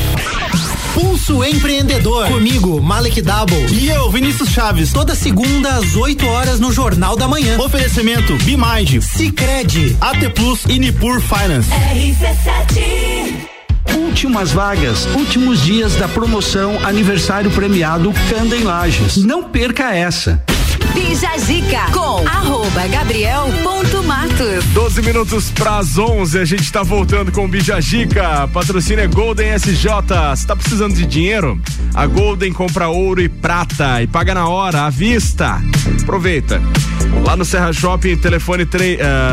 Speaker 23: Pulso Empreendedor. Comigo, Malek Double. E eu, Vinícius Chaves. Toda segunda às 8 horas no Jornal da Manhã. Oferecimento Bimind, Cicred, AT Plus e Nipur Finance.
Speaker 24: Últimas vagas, últimos dias da promoção aniversário premiado Canda em Lages. Não perca essa.
Speaker 11: Bija Zica com arroba Gabriel ponto Matos.
Speaker 1: 12 minutos para as 11, a gente tá voltando com o Bijagica. Patrocínio é Golden SJ. Você tá precisando de dinheiro? A Golden compra ouro e prata e paga na hora, à vista. Aproveita. Lá no Serra Shopping, telefone uh,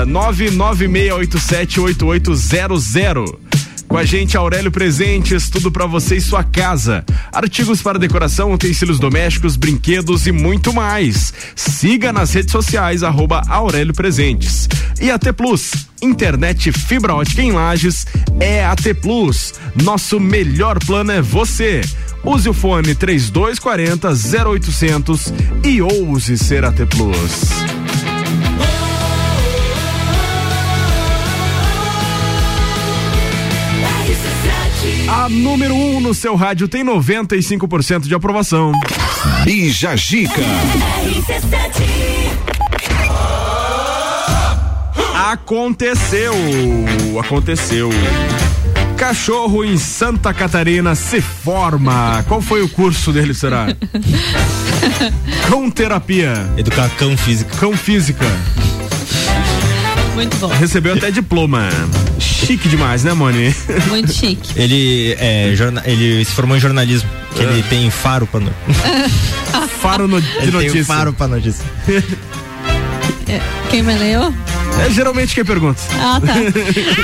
Speaker 1: 996878800. Com a gente, Aurélio Presentes, tudo pra você e sua casa. Artigos para decoração, utensílios domésticos, brinquedos e muito mais. Siga nas redes sociais, arroba Aurélio Presentes. E AT Plus, internet fibra ótica em Lages, é AT Plus. Nosso melhor plano é você. Use o fone 3240 0800 e ouse ser AT Plus. A número 1 um no seu rádio tem 95% de aprovação.
Speaker 7: Bija Gica.
Speaker 1: Aconteceu. Aconteceu. Cachorro em Santa Catarina se forma. Qual foi o curso dele, será? *laughs* Cão terapia.
Speaker 4: Educação física.
Speaker 1: Cão física.
Speaker 3: Muito bom.
Speaker 1: Recebeu até diploma. Chique demais, né, Moni?
Speaker 3: Muito chique.
Speaker 4: Ele, é, jorna- ele se formou em jornalismo. Que ele tem faro pra no...
Speaker 1: Faro no, de
Speaker 4: ele
Speaker 1: notícia.
Speaker 4: tem faro pra notícia.
Speaker 3: É, Quem me leu?
Speaker 1: É geralmente quem pergunta.
Speaker 3: Ah, tá.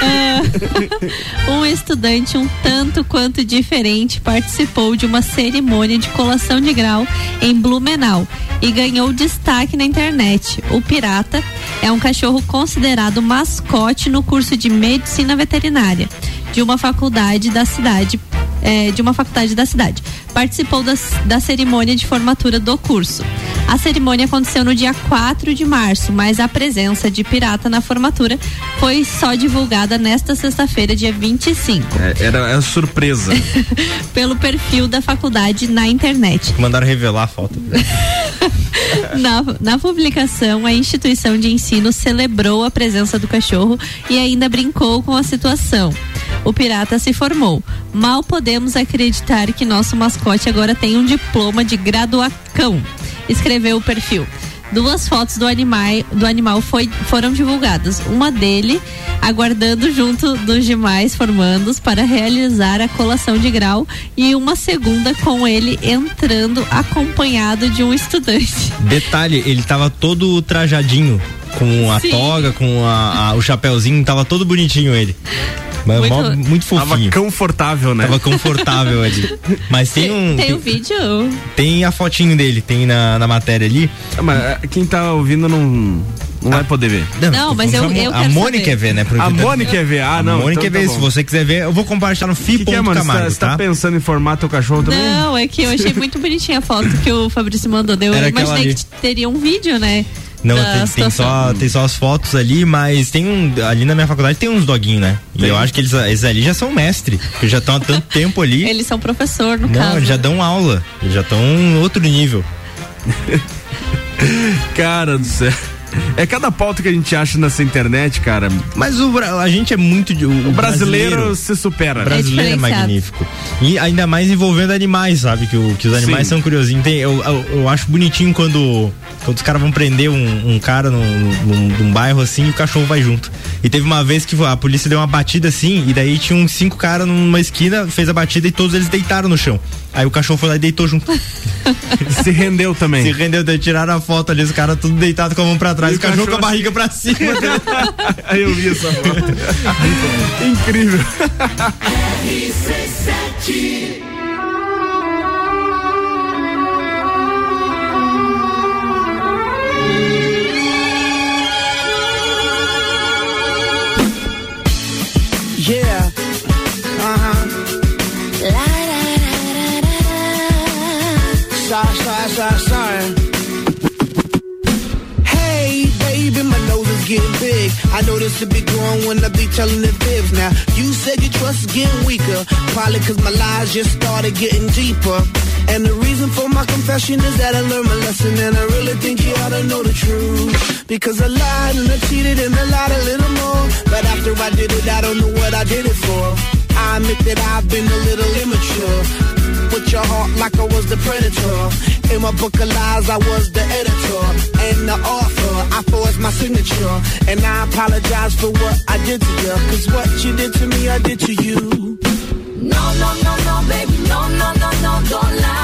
Speaker 3: Ah, *laughs* um estudante um tanto quanto diferente participou de uma cerimônia de colação de grau em Blumenau e ganhou destaque na internet. O Pirata é um cachorro considerado mascote no curso de medicina veterinária de uma faculdade da cidade. É, de uma faculdade da cidade. Participou das- da cerimônia de formatura do curso. A cerimônia aconteceu no dia 4 de março, mas a presença de pirata na formatura foi só divulgada nesta sexta-feira, dia 25,
Speaker 1: É, era, era surpresa. *laughs*
Speaker 3: pelo perfil da faculdade na internet.
Speaker 4: Mandaram revelar a foto. *laughs*
Speaker 3: Na, na publicação, a instituição de ensino celebrou a presença do cachorro e ainda brincou com a situação. O pirata se formou. Mal podemos acreditar que nosso mascote agora tem um diploma de graduacão, escreveu o perfil. Duas fotos do animal, do animal foi, foram divulgadas. Uma dele aguardando junto dos demais formandos para realizar a colação de grau e uma segunda com ele entrando acompanhado de um estudante.
Speaker 4: Detalhe, ele tava todo trajadinho. Com a
Speaker 3: Sim.
Speaker 4: toga, com a- a- o chapéuzinho, tava todo bonitinho ele. Mas
Speaker 3: Muito-
Speaker 4: mó- muito,
Speaker 1: Tava
Speaker 4: fofinho.
Speaker 1: confortável, né?
Speaker 4: Tava confortável ali. Mas tem um.
Speaker 3: Tem o vídeo?
Speaker 4: tem a fotinho dele, tem na, na matéria ali.
Speaker 1: Ah, Mas é, quem tá ouvindo não, não vai poder ver.
Speaker 3: Não, mas eu- eu
Speaker 4: a
Speaker 3: quero
Speaker 4: Mônica quer ver, né?
Speaker 1: A
Speaker 4: tá-
Speaker 1: Mônica quer ver. Ah,
Speaker 4: a
Speaker 1: não.
Speaker 4: Mônica
Speaker 1: então
Speaker 4: quer
Speaker 1: tá
Speaker 4: ver. Se você quiser ver, eu vou compartilhar no
Speaker 1: O que, que é, mano? Você tá,
Speaker 4: fi.camargo,
Speaker 1: você tá
Speaker 4: tá?
Speaker 1: pensando em formar teu cachorro também?
Speaker 3: Não, é que eu achei muito bonitinha a foto que o Fabrício mandou. Eu
Speaker 4: Era
Speaker 3: imaginei
Speaker 4: ali.
Speaker 3: que teria um vídeo, né?
Speaker 4: Não, tem, tem só, tem só as fotos ali, mas tem um. Ali na minha faculdade tem uns doguinhos, né? E
Speaker 1: Tem.
Speaker 4: eu acho que eles, eles ali já são mestre. Porque já estão há tanto tempo ali. *laughs*
Speaker 3: Eles são professor, no
Speaker 4: Não,
Speaker 3: caso.
Speaker 4: eles já dão aula. Eles já estão em outro nível. *laughs*
Speaker 1: Cara do céu. É cada pauta que a gente acha nessa internet, cara.
Speaker 4: Mas o, a gente é muito. de- O,
Speaker 1: O brasileiro, se supera.
Speaker 4: O brasileiro é,
Speaker 3: diferenciado.
Speaker 4: magnífico. E ainda mais envolvendo animais, sabe? Que, o- que os animais
Speaker 1: Sim.
Speaker 4: são curiosinhos. Tem, eu, eu, eu acho bonitinho quando, quando os caras vão prender um, um cara num, num, num bairro assim e o cachorro vai junto. E teve uma vez que a polícia deu uma batida assim, e daí tinha uns cinco caras numa esquina, fez a batida e todos eles deitaram no chão. Aí o cachorro foi lá e deitou junto. *laughs*
Speaker 1: Se rendeu também.
Speaker 4: Se rendeu, tiraram a foto ali, os caras tudo deitados com a mão pra trás,
Speaker 1: E o
Speaker 4: cachorro com a barriga pra cima. *laughs*
Speaker 1: Aí eu vi essa foto. Incrível. *laughs*
Speaker 5: I know this will be growing when I be telling the fibs. Now, you said your trust is getting weaker. Probably cause my lies just started getting deeper. And the reason for my confession is that I learned my lesson and I really think you ought to know the truth. Because I lied and I cheated and I lied a little more. But after I did it, I don't know what I did it for. I admit that I've been a little immature. With your heart like I was the predator. In my book of lies, I was the editor and the author. I forged my signature. And I apologize for what I did to you. Cause what you did to me, I did to you.
Speaker 17: No, no, no, no, baby, no, no, no, no, don't lie.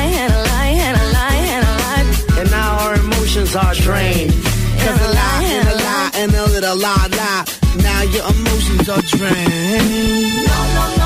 Speaker 25: emotions are drained.
Speaker 7: Cause a lie, and a lie,
Speaker 19: and a little lie, lie. Now your emotions are drained.
Speaker 7: No, no, no,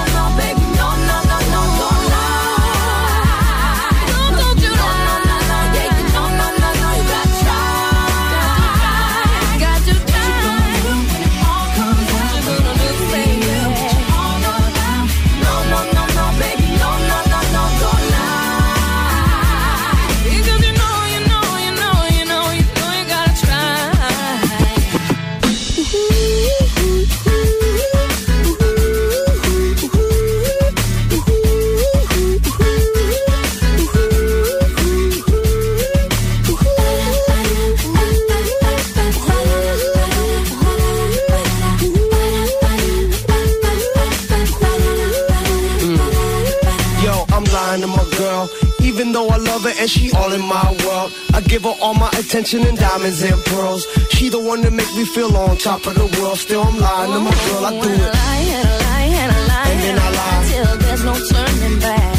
Speaker 19: and she all in my world, I give her all my attention and diamonds and pearls. She the one that make me feel on top of the world. Still, I'm lying to my girl. I do it.
Speaker 7: and a lie and a lie
Speaker 19: And then I lie.
Speaker 7: till there's no turning back.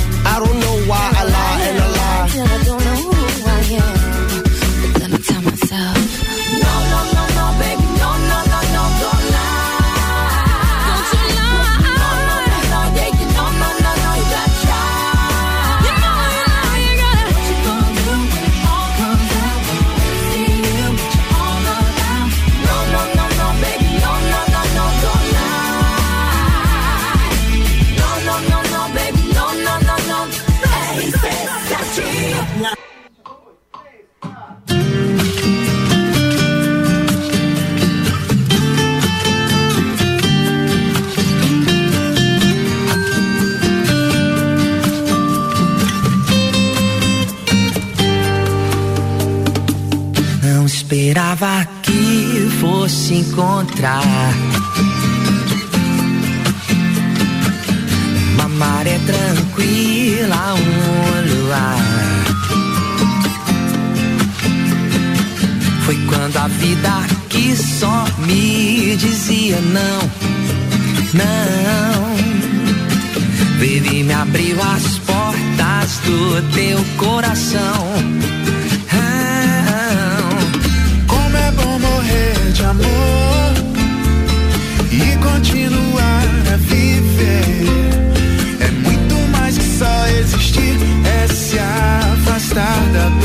Speaker 10: Esperava que fosse encontrar uma maré tranquila, um luar. Foi quando a vida aqui só me dizia não, não. E me abriu as portas do teu coração.
Speaker 17: Como é bom morrer de amor e continuar a viver. É muito mais que só existir, é se afastar da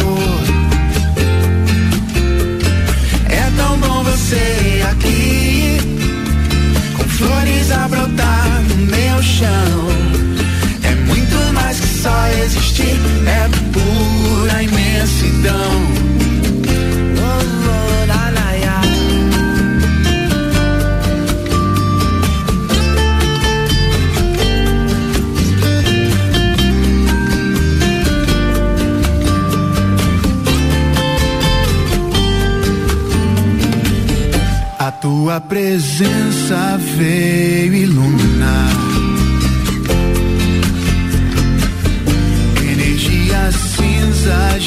Speaker 17: você aqui, com flores a brotar no meu chão. É muito mais que só existir, é pura imensidão. Presença veio iluminar. Energias cinzas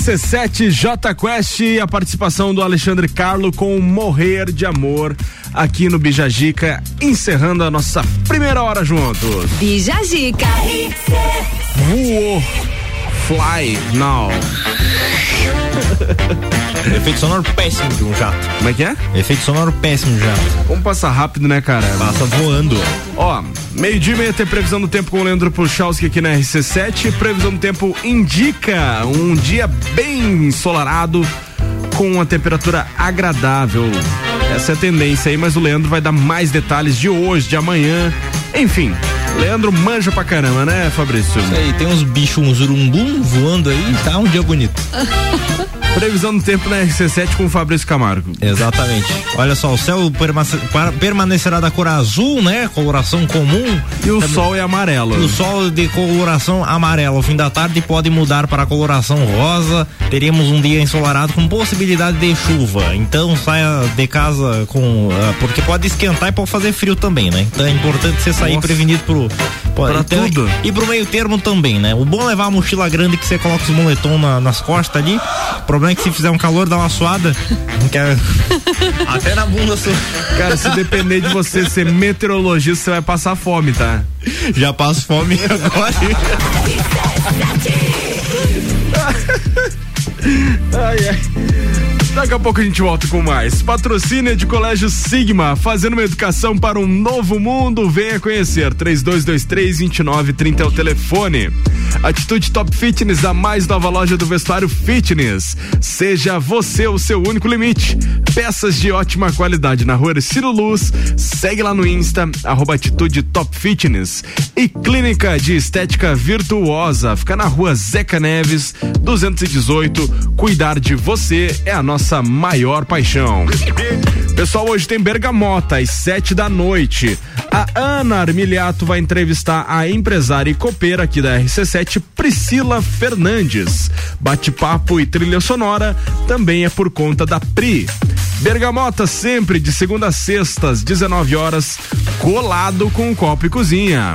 Speaker 1: RC7 J Quest e a participação do Alexandre Carlo com Morrer de Amor aqui no Bijagica, encerrando a nossa primeira hora juntos.
Speaker 26: Bijagica.
Speaker 1: Voou. Fly now. *laughs*
Speaker 4: Efeito sonoro péssimo de um jato.
Speaker 1: Como é que é?
Speaker 4: Efeito sonoro péssimo de jato.
Speaker 1: Vamos passar rápido, né, cara?
Speaker 4: Passa voando.
Speaker 1: Ó, meio-dia e meia tem previsão do tempo com o Leandro Puchalski aqui na RC7. Previsão do tempo indica um dia bem ensolarado com uma temperatura agradável. Essa é a tendência aí, mas o Leandro vai dar mais detalhes de hoje, de amanhã. Enfim, Leandro manja pra caramba, né, Fabrício?
Speaker 4: Isso aí, tem uns bichos, uns urumbum voando aí, tá um dia bonito. *laughs*
Speaker 1: Previsão do tempo na RC7 com o Fabrício Camargo.
Speaker 4: Exatamente. Olha só, o céu permanecerá da cor azul, né? Coloração comum.
Speaker 1: E o sol é amarelo.
Speaker 4: O sol de coloração amarela. Ao fim da tarde pode mudar para coloração rosa. Teremos um dia ensolarado com possibilidade de chuva. Então saia de casa com. ah, porque pode esquentar e pode fazer frio também, né? Então é importante você sair
Speaker 1: Nossa.
Speaker 4: prevenido pro. Pode-
Speaker 1: Pra
Speaker 4: então,
Speaker 1: tudo.
Speaker 4: E pro meio termo também, né? O bom é levar a mochila grande que você coloca os moletom na- nas costas ali. O problema é que se fizer um calor, dá uma suada. *laughs* Até na bunda sua.
Speaker 1: Cara, se depender de você ser meteorologista, você vai passar fome, tá?
Speaker 4: Já passo fome *laughs* agora.
Speaker 1: Ai, ai. Daqui a pouco a gente volta com mais. Patrocínio de Colégio Sigma, fazendo uma educação para um novo mundo. Venha conhecer. 3223-2930 é o telefone. Atitude Top Fitness, a mais nova loja do vestuário fitness. Seja você o seu único limite. Peças de ótima qualidade na rua Ciro Luz. Segue lá no Insta, arroba Atitude Top Fitness. E Clínica de Estética Virtuosa. Fica na rua Zeca Neves, 218. Cuidar de você é a nossa maior paixão. Pessoal, hoje tem Bergamota, às sete da noite. A Ana Armiliato vai entrevistar a empresária e copeira aqui da RC7, Priscila Fernandes. Bate-papo e trilha sonora também é por conta da Pri. Bergamota sempre de segunda a sexta, às 19 horas, colado com o copo e cozinha.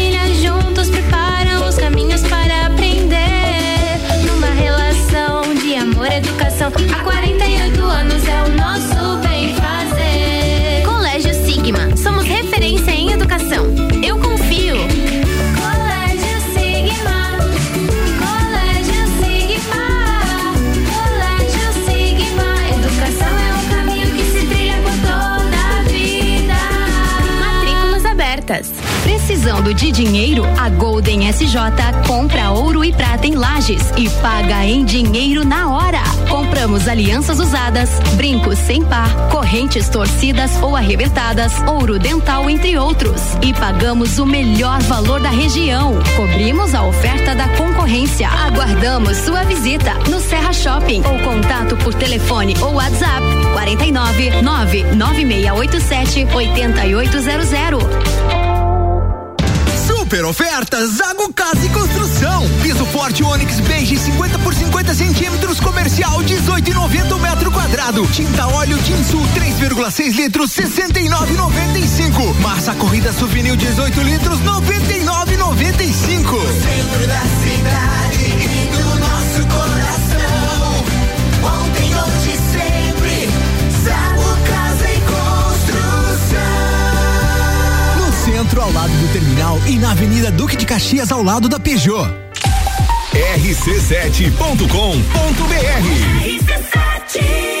Speaker 14: Há 48
Speaker 11: de dinheiro? A Golden SJ compra ouro e prata em lajes e paga em dinheiro na hora. Compramos alianças usadas, brincos sem par, correntes torcidas ou arrebentadas, ouro dental, entre outros. E pagamos o melhor valor da região. Cobrimos a oferta da concorrência. Aguardamos sua visita no Serra Shopping ou contato por telefone ou WhatsApp 49 99687 8800.
Speaker 16: Super ofertas Zago Casa e Construção. Piso forte Onix Beige 50 por 50 centímetros comercial 18,90 metro quadrado. Tinta óleo Tinsul 3,6 litros 69,95. Massa corrida Suvinil 18 litros 99,95.
Speaker 17: Centro da cidade
Speaker 16: centro, ao lado do terminal e na Avenida Duque de Caxias, ao lado da Peugeot.
Speaker 13: rc7.com.br
Speaker 17: RC7.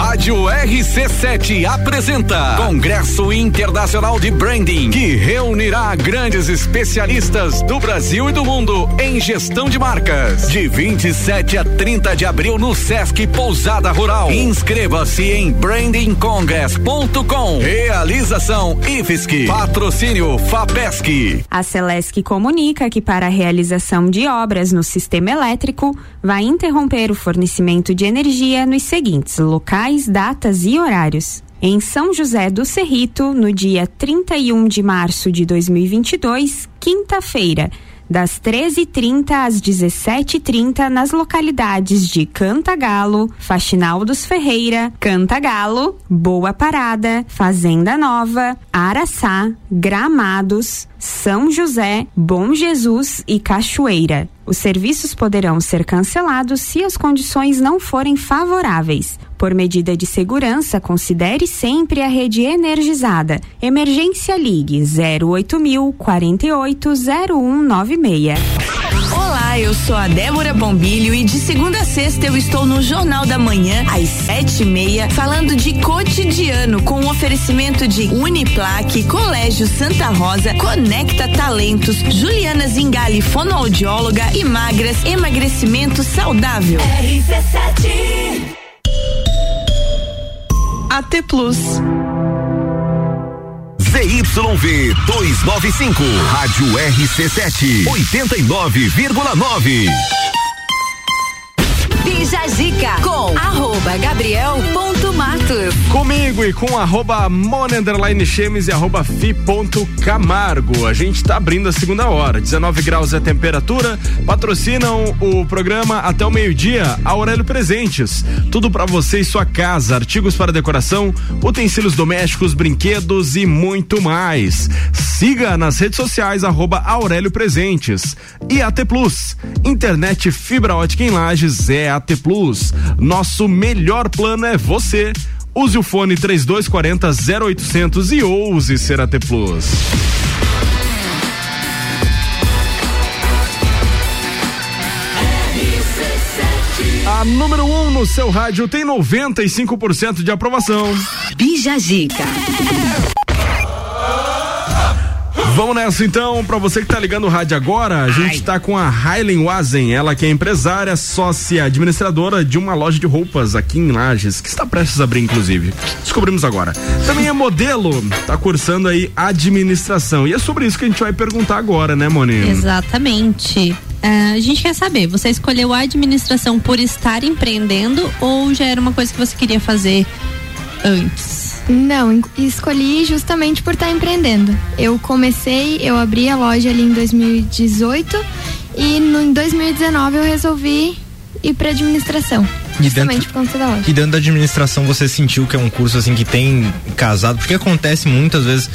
Speaker 2: Rádio RC7 apresenta Congresso Internacional de Branding, que reunirá grandes especialistas do Brasil e do mundo em gestão de marcas. De 27 a 30 de abril no Sesc Pousada Rural. Inscreva-se em brandingcongress.com. Realização IFSC. Patrocínio FAPESC.
Speaker 15: A Celesc comunica que para a realização de obras no sistema elétrico vai interromper o fornecimento de energia nos seguintes locais, datas e horários. Em São José do Cerrito, no dia 31 de março de 2022, quinta-feira, das 13h30 às 17h30 nas localidades de Cantagalo, Faxinal dos Ferreira, Cantagalo, Boa Parada, Fazenda Nova, Araçá, Gramados, São José, Bom Jesus e Cachoeira. Os serviços poderão ser cancelados se as condições não forem favoráveis. Por medida de segurança, considere sempre a rede energizada. Emergência Ligue 08000 480196.
Speaker 27: Olá, eu sou a Débora Bombilho e de segunda a sexta eu estou no Jornal da Manhã, às sete e meia, falando de cotidiano, com o oferecimento de Uniplaque, Colégio Santa Rosa, Conecta Talentos, Juliana Zingali, fonoaudióloga e magras, emagrecimento saudável.
Speaker 14: RC7
Speaker 27: AT Plus.
Speaker 13: ZYV 295, Rádio RC7, 89,9.
Speaker 11: Bija Zica com arroba Gabriel ponto Matos.
Speaker 1: Comigo e com arroba Chemes e arroba Fi ponto Camargo. A gente tá abrindo a segunda hora. 19 graus é a temperatura. Patrocinam o programa até o meio-dia. Aurélio Presentes. Tudo para você e sua casa. Artigos para decoração, utensílios domésticos, brinquedos e muito mais. Siga nas redes sociais arroba Aurélio Presentes. E AT Plus. Internet fibra ótica em lajes é AT Plus. Nosso melhor plano é você. Use o fone 3240 0800 e ouse ser AT Plus. A número 1 um no seu rádio tem 95% de aprovação.
Speaker 11: Bija Zica.
Speaker 1: Vamos nessa então, pra você que tá ligando o rádio agora, a gente tá com a Hailen Wazen, ela que é empresária, sócia, administradora de uma loja de roupas aqui em Lages, que está prestes a abrir inclusive. Descobrimos agora. Também é modelo, tá cursando aí administração. E é sobre isso que a gente vai perguntar agora, né, Moni?
Speaker 3: Exatamente. Ah, a gente quer saber, você escolheu a administração por estar empreendendo ou já era uma coisa que você queria fazer antes?
Speaker 9: Não, escolhi justamente por estar empreendendo. Eu comecei, eu abri a loja ali em 2018 e no, em 2019 eu resolvi ir para administração.
Speaker 4: E
Speaker 9: Justamente
Speaker 4: dentro-
Speaker 9: por conta da loja.
Speaker 4: E dentro da administração você sentiu que é um curso assim que tem casado? Porque acontece muitas vezes,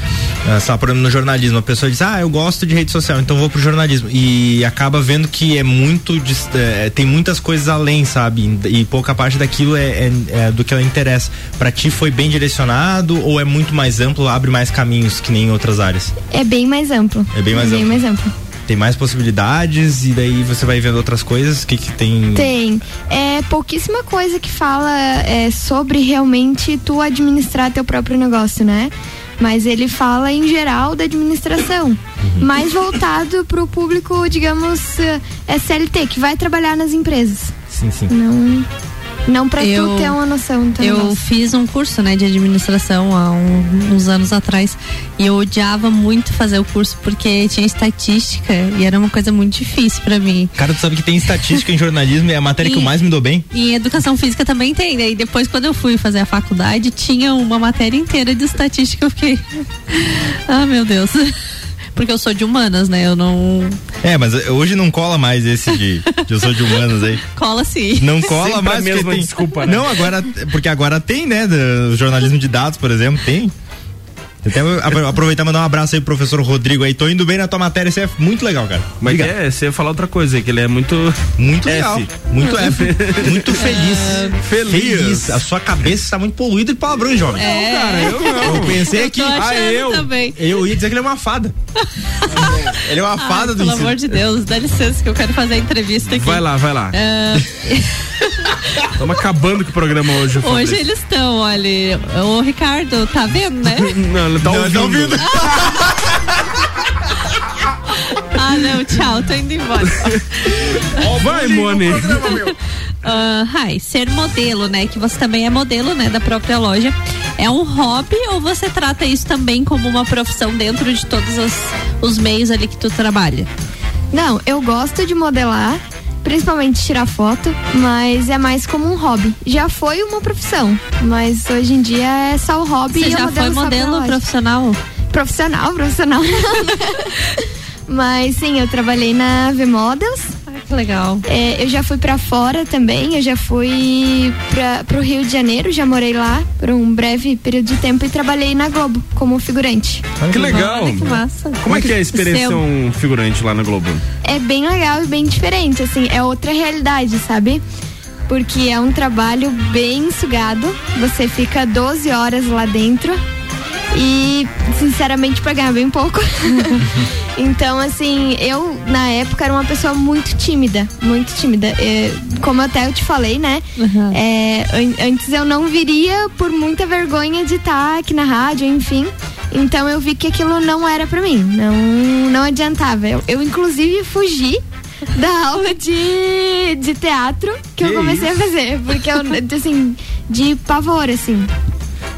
Speaker 4: ah, sabe, por exemplo, no jornalismo, a pessoa diz, ah, eu gosto de rede social, então vou pro jornalismo. E acaba vendo que é muito, eh, tem muitas coisas além, sabe? E pouca parte daquilo é, é- é do que ela interessa. Pra ti foi bem direcionado ou é muito mais amplo, abre mais caminhos que nem em outras áreas?
Speaker 9: É bem mais amplo.
Speaker 4: É bem mais
Speaker 9: bem
Speaker 4: amplo.
Speaker 9: mais amplo.
Speaker 4: Tem mais possibilidades e daí você vai vendo outras coisas, o que que tem...
Speaker 9: Tem. É pouquíssima coisa que fala é, sobre realmente tu administrar teu próprio negócio, né? Mas ele fala em geral da administração.
Speaker 4: Uhum.
Speaker 9: Mais voltado pro público, digamos, eh, é CLT, que vai trabalhar nas empresas.
Speaker 4: Sim, sim.
Speaker 9: Não, não pra
Speaker 3: Eu-
Speaker 9: tu ter uma noção. teu
Speaker 3: Eu
Speaker 9: negócio.
Speaker 3: fiz um curso, né, de administração há um- uns anos atrás e eu odiava muito fazer o curso porque tinha estatística e era uma coisa muito difícil pra mim.
Speaker 4: Cara, tu sabe que tem estatística em jornalismo e é a matéria que eu
Speaker 3: E-
Speaker 4: mais me dou bem?
Speaker 3: E em educação física também tem, né? E depois, quando eu fui fazer a faculdade, tinha uma matéria inteira de estatística. Eu fiquei. *laughs* ah, meu Deus. *laughs* Porque eu sou de humanas, né? Eu não.
Speaker 4: É, mas hoje não cola mais esse de, de eu sou de humanas aí. *laughs*
Speaker 3: Cola sim.
Speaker 4: Não cola
Speaker 1: Sempre a
Speaker 4: mais porque
Speaker 1: mesma
Speaker 4: tem,
Speaker 1: desculpa, né?
Speaker 4: Não, agora porque agora tem, né, jornalismo de dados, por exemplo, tem. Até apro- aproveitar e mandar um abraço aí pro professor Rodrigo aí. Tô indo bem na tua matéria, isso é muito legal, cara.
Speaker 1: Mas
Speaker 4: Obrigado.
Speaker 1: é, você ia falar outra coisa, que ele é muito.
Speaker 4: Muito legal.
Speaker 1: F.
Speaker 4: Muito F. *laughs* muito feliz.
Speaker 1: Feliz.
Speaker 4: A sua cabeça está muito poluída de palavrões, jovem.
Speaker 3: É.
Speaker 1: Não, cara, eu não.
Speaker 4: Eu pensei
Speaker 3: Eu
Speaker 4: aqui. Ah, eu.
Speaker 3: também.
Speaker 4: Eu ia dizer que ele é uma fada. *laughs* ele é uma
Speaker 3: Ai,
Speaker 4: fada do
Speaker 3: Pelo
Speaker 4: ensino.
Speaker 3: amor de Deus, dá licença que eu quero fazer a entrevista aqui.
Speaker 1: Vai lá, vai lá.
Speaker 3: Ah, *laughs*
Speaker 1: Estamos acabando com o programa hoje.
Speaker 3: hoje eles estão, olha. Ô, Ricardo, tá vendo, né?
Speaker 1: Não, ele tá
Speaker 4: Não,
Speaker 1: ouvindo.
Speaker 4: tá ouvindo. *laughs*
Speaker 3: ah, não, tchau, tô indo embora.
Speaker 1: Vai, Mone. *laughs*
Speaker 3: Ah, Rai, ser modelo, né? Que você também é modelo, né? Da própria loja. É um hobby ou você trata isso também como uma profissão dentro de todos os, os meios ali que tu trabalha?
Speaker 9: Não, eu gosto de modelar, principalmente tirar foto, mas é mais como um hobby. Já foi uma profissão, mas hoje em dia é só o hobby
Speaker 3: Você
Speaker 9: e
Speaker 3: já foi
Speaker 9: modelo
Speaker 3: profissional?
Speaker 9: Profissional, profissional. *laughs* mas sim, eu trabalhei na V Models.
Speaker 3: Ah, que legal.
Speaker 9: É, eu já fui pra fora também, eu já fui pra, pro Rio de Janeiro, já morei lá por um breve período de tempo e trabalhei na Globo como figurante.
Speaker 1: Que legal.
Speaker 3: Olha que massa.
Speaker 1: Como é que é a experiência um figurante lá na Globo?
Speaker 9: é bem legal e bem diferente, assim, é outra realidade, sabe? Porque é um trabalho bem sugado, você fica 12 horas lá dentro e, sinceramente, pra ganhar bem pouco. *laughs* então, assim, eu, na época, era uma pessoa muito tímida, muito tímida. É, como até eu te falei, né? É, an- antes eu não viria por muita vergonha de estar aqui na rádio, enfim. Então eu vi que aquilo não era pra mim, não, não adiantava. Eu, eu, inclusive, fugi da aula de, de teatro que, eu
Speaker 4: Que
Speaker 9: comecei a fazer. Porque eu, assim, de pavor, assim.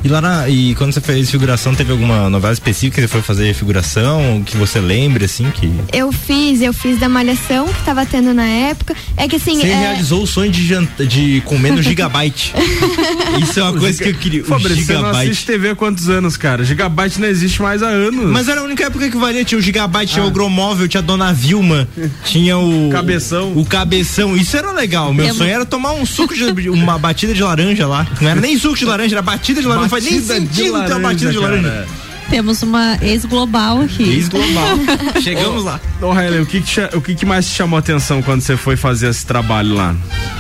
Speaker 4: E lá na, e quando você fez figuração, teve alguma novela específica que você foi fazer figuração, que você lembre, assim, que.
Speaker 9: Eu fiz, eu fiz da Malhação que tava tendo na época. É que assim.
Speaker 4: Você
Speaker 9: é,
Speaker 4: realizou o sonho de, janta, de comer no Gigabyte. *laughs* Isso é uma coisa que eu queria. O
Speaker 1: Fabrício, você não
Speaker 4: Gigabyte.
Speaker 1: assiste TV há quantos anos, cara? Gigabyte não existe mais há anos.
Speaker 4: Mas era a única época que valia. Tinha o Gigabyte, tinha o Gromóvel, tinha a Dona Vilma, tinha o. *laughs*
Speaker 1: Cabeção.
Speaker 4: O cabeção. Isso era legal. Meu
Speaker 3: Temos-
Speaker 4: sonho era tomar um suco de. uma batida de laranja lá. Não era nem suco de laranja, era batida de laranja. Faz nem sentido ter uma batida de
Speaker 1: laranja,
Speaker 4: laranja.
Speaker 3: Temos uma ex-global aqui.
Speaker 4: Ex-global. *laughs* Chegamos lá.
Speaker 1: Ô, Hailey, o, que, que, o que, que mais te chamou a atenção quando você foi fazer esse trabalho lá?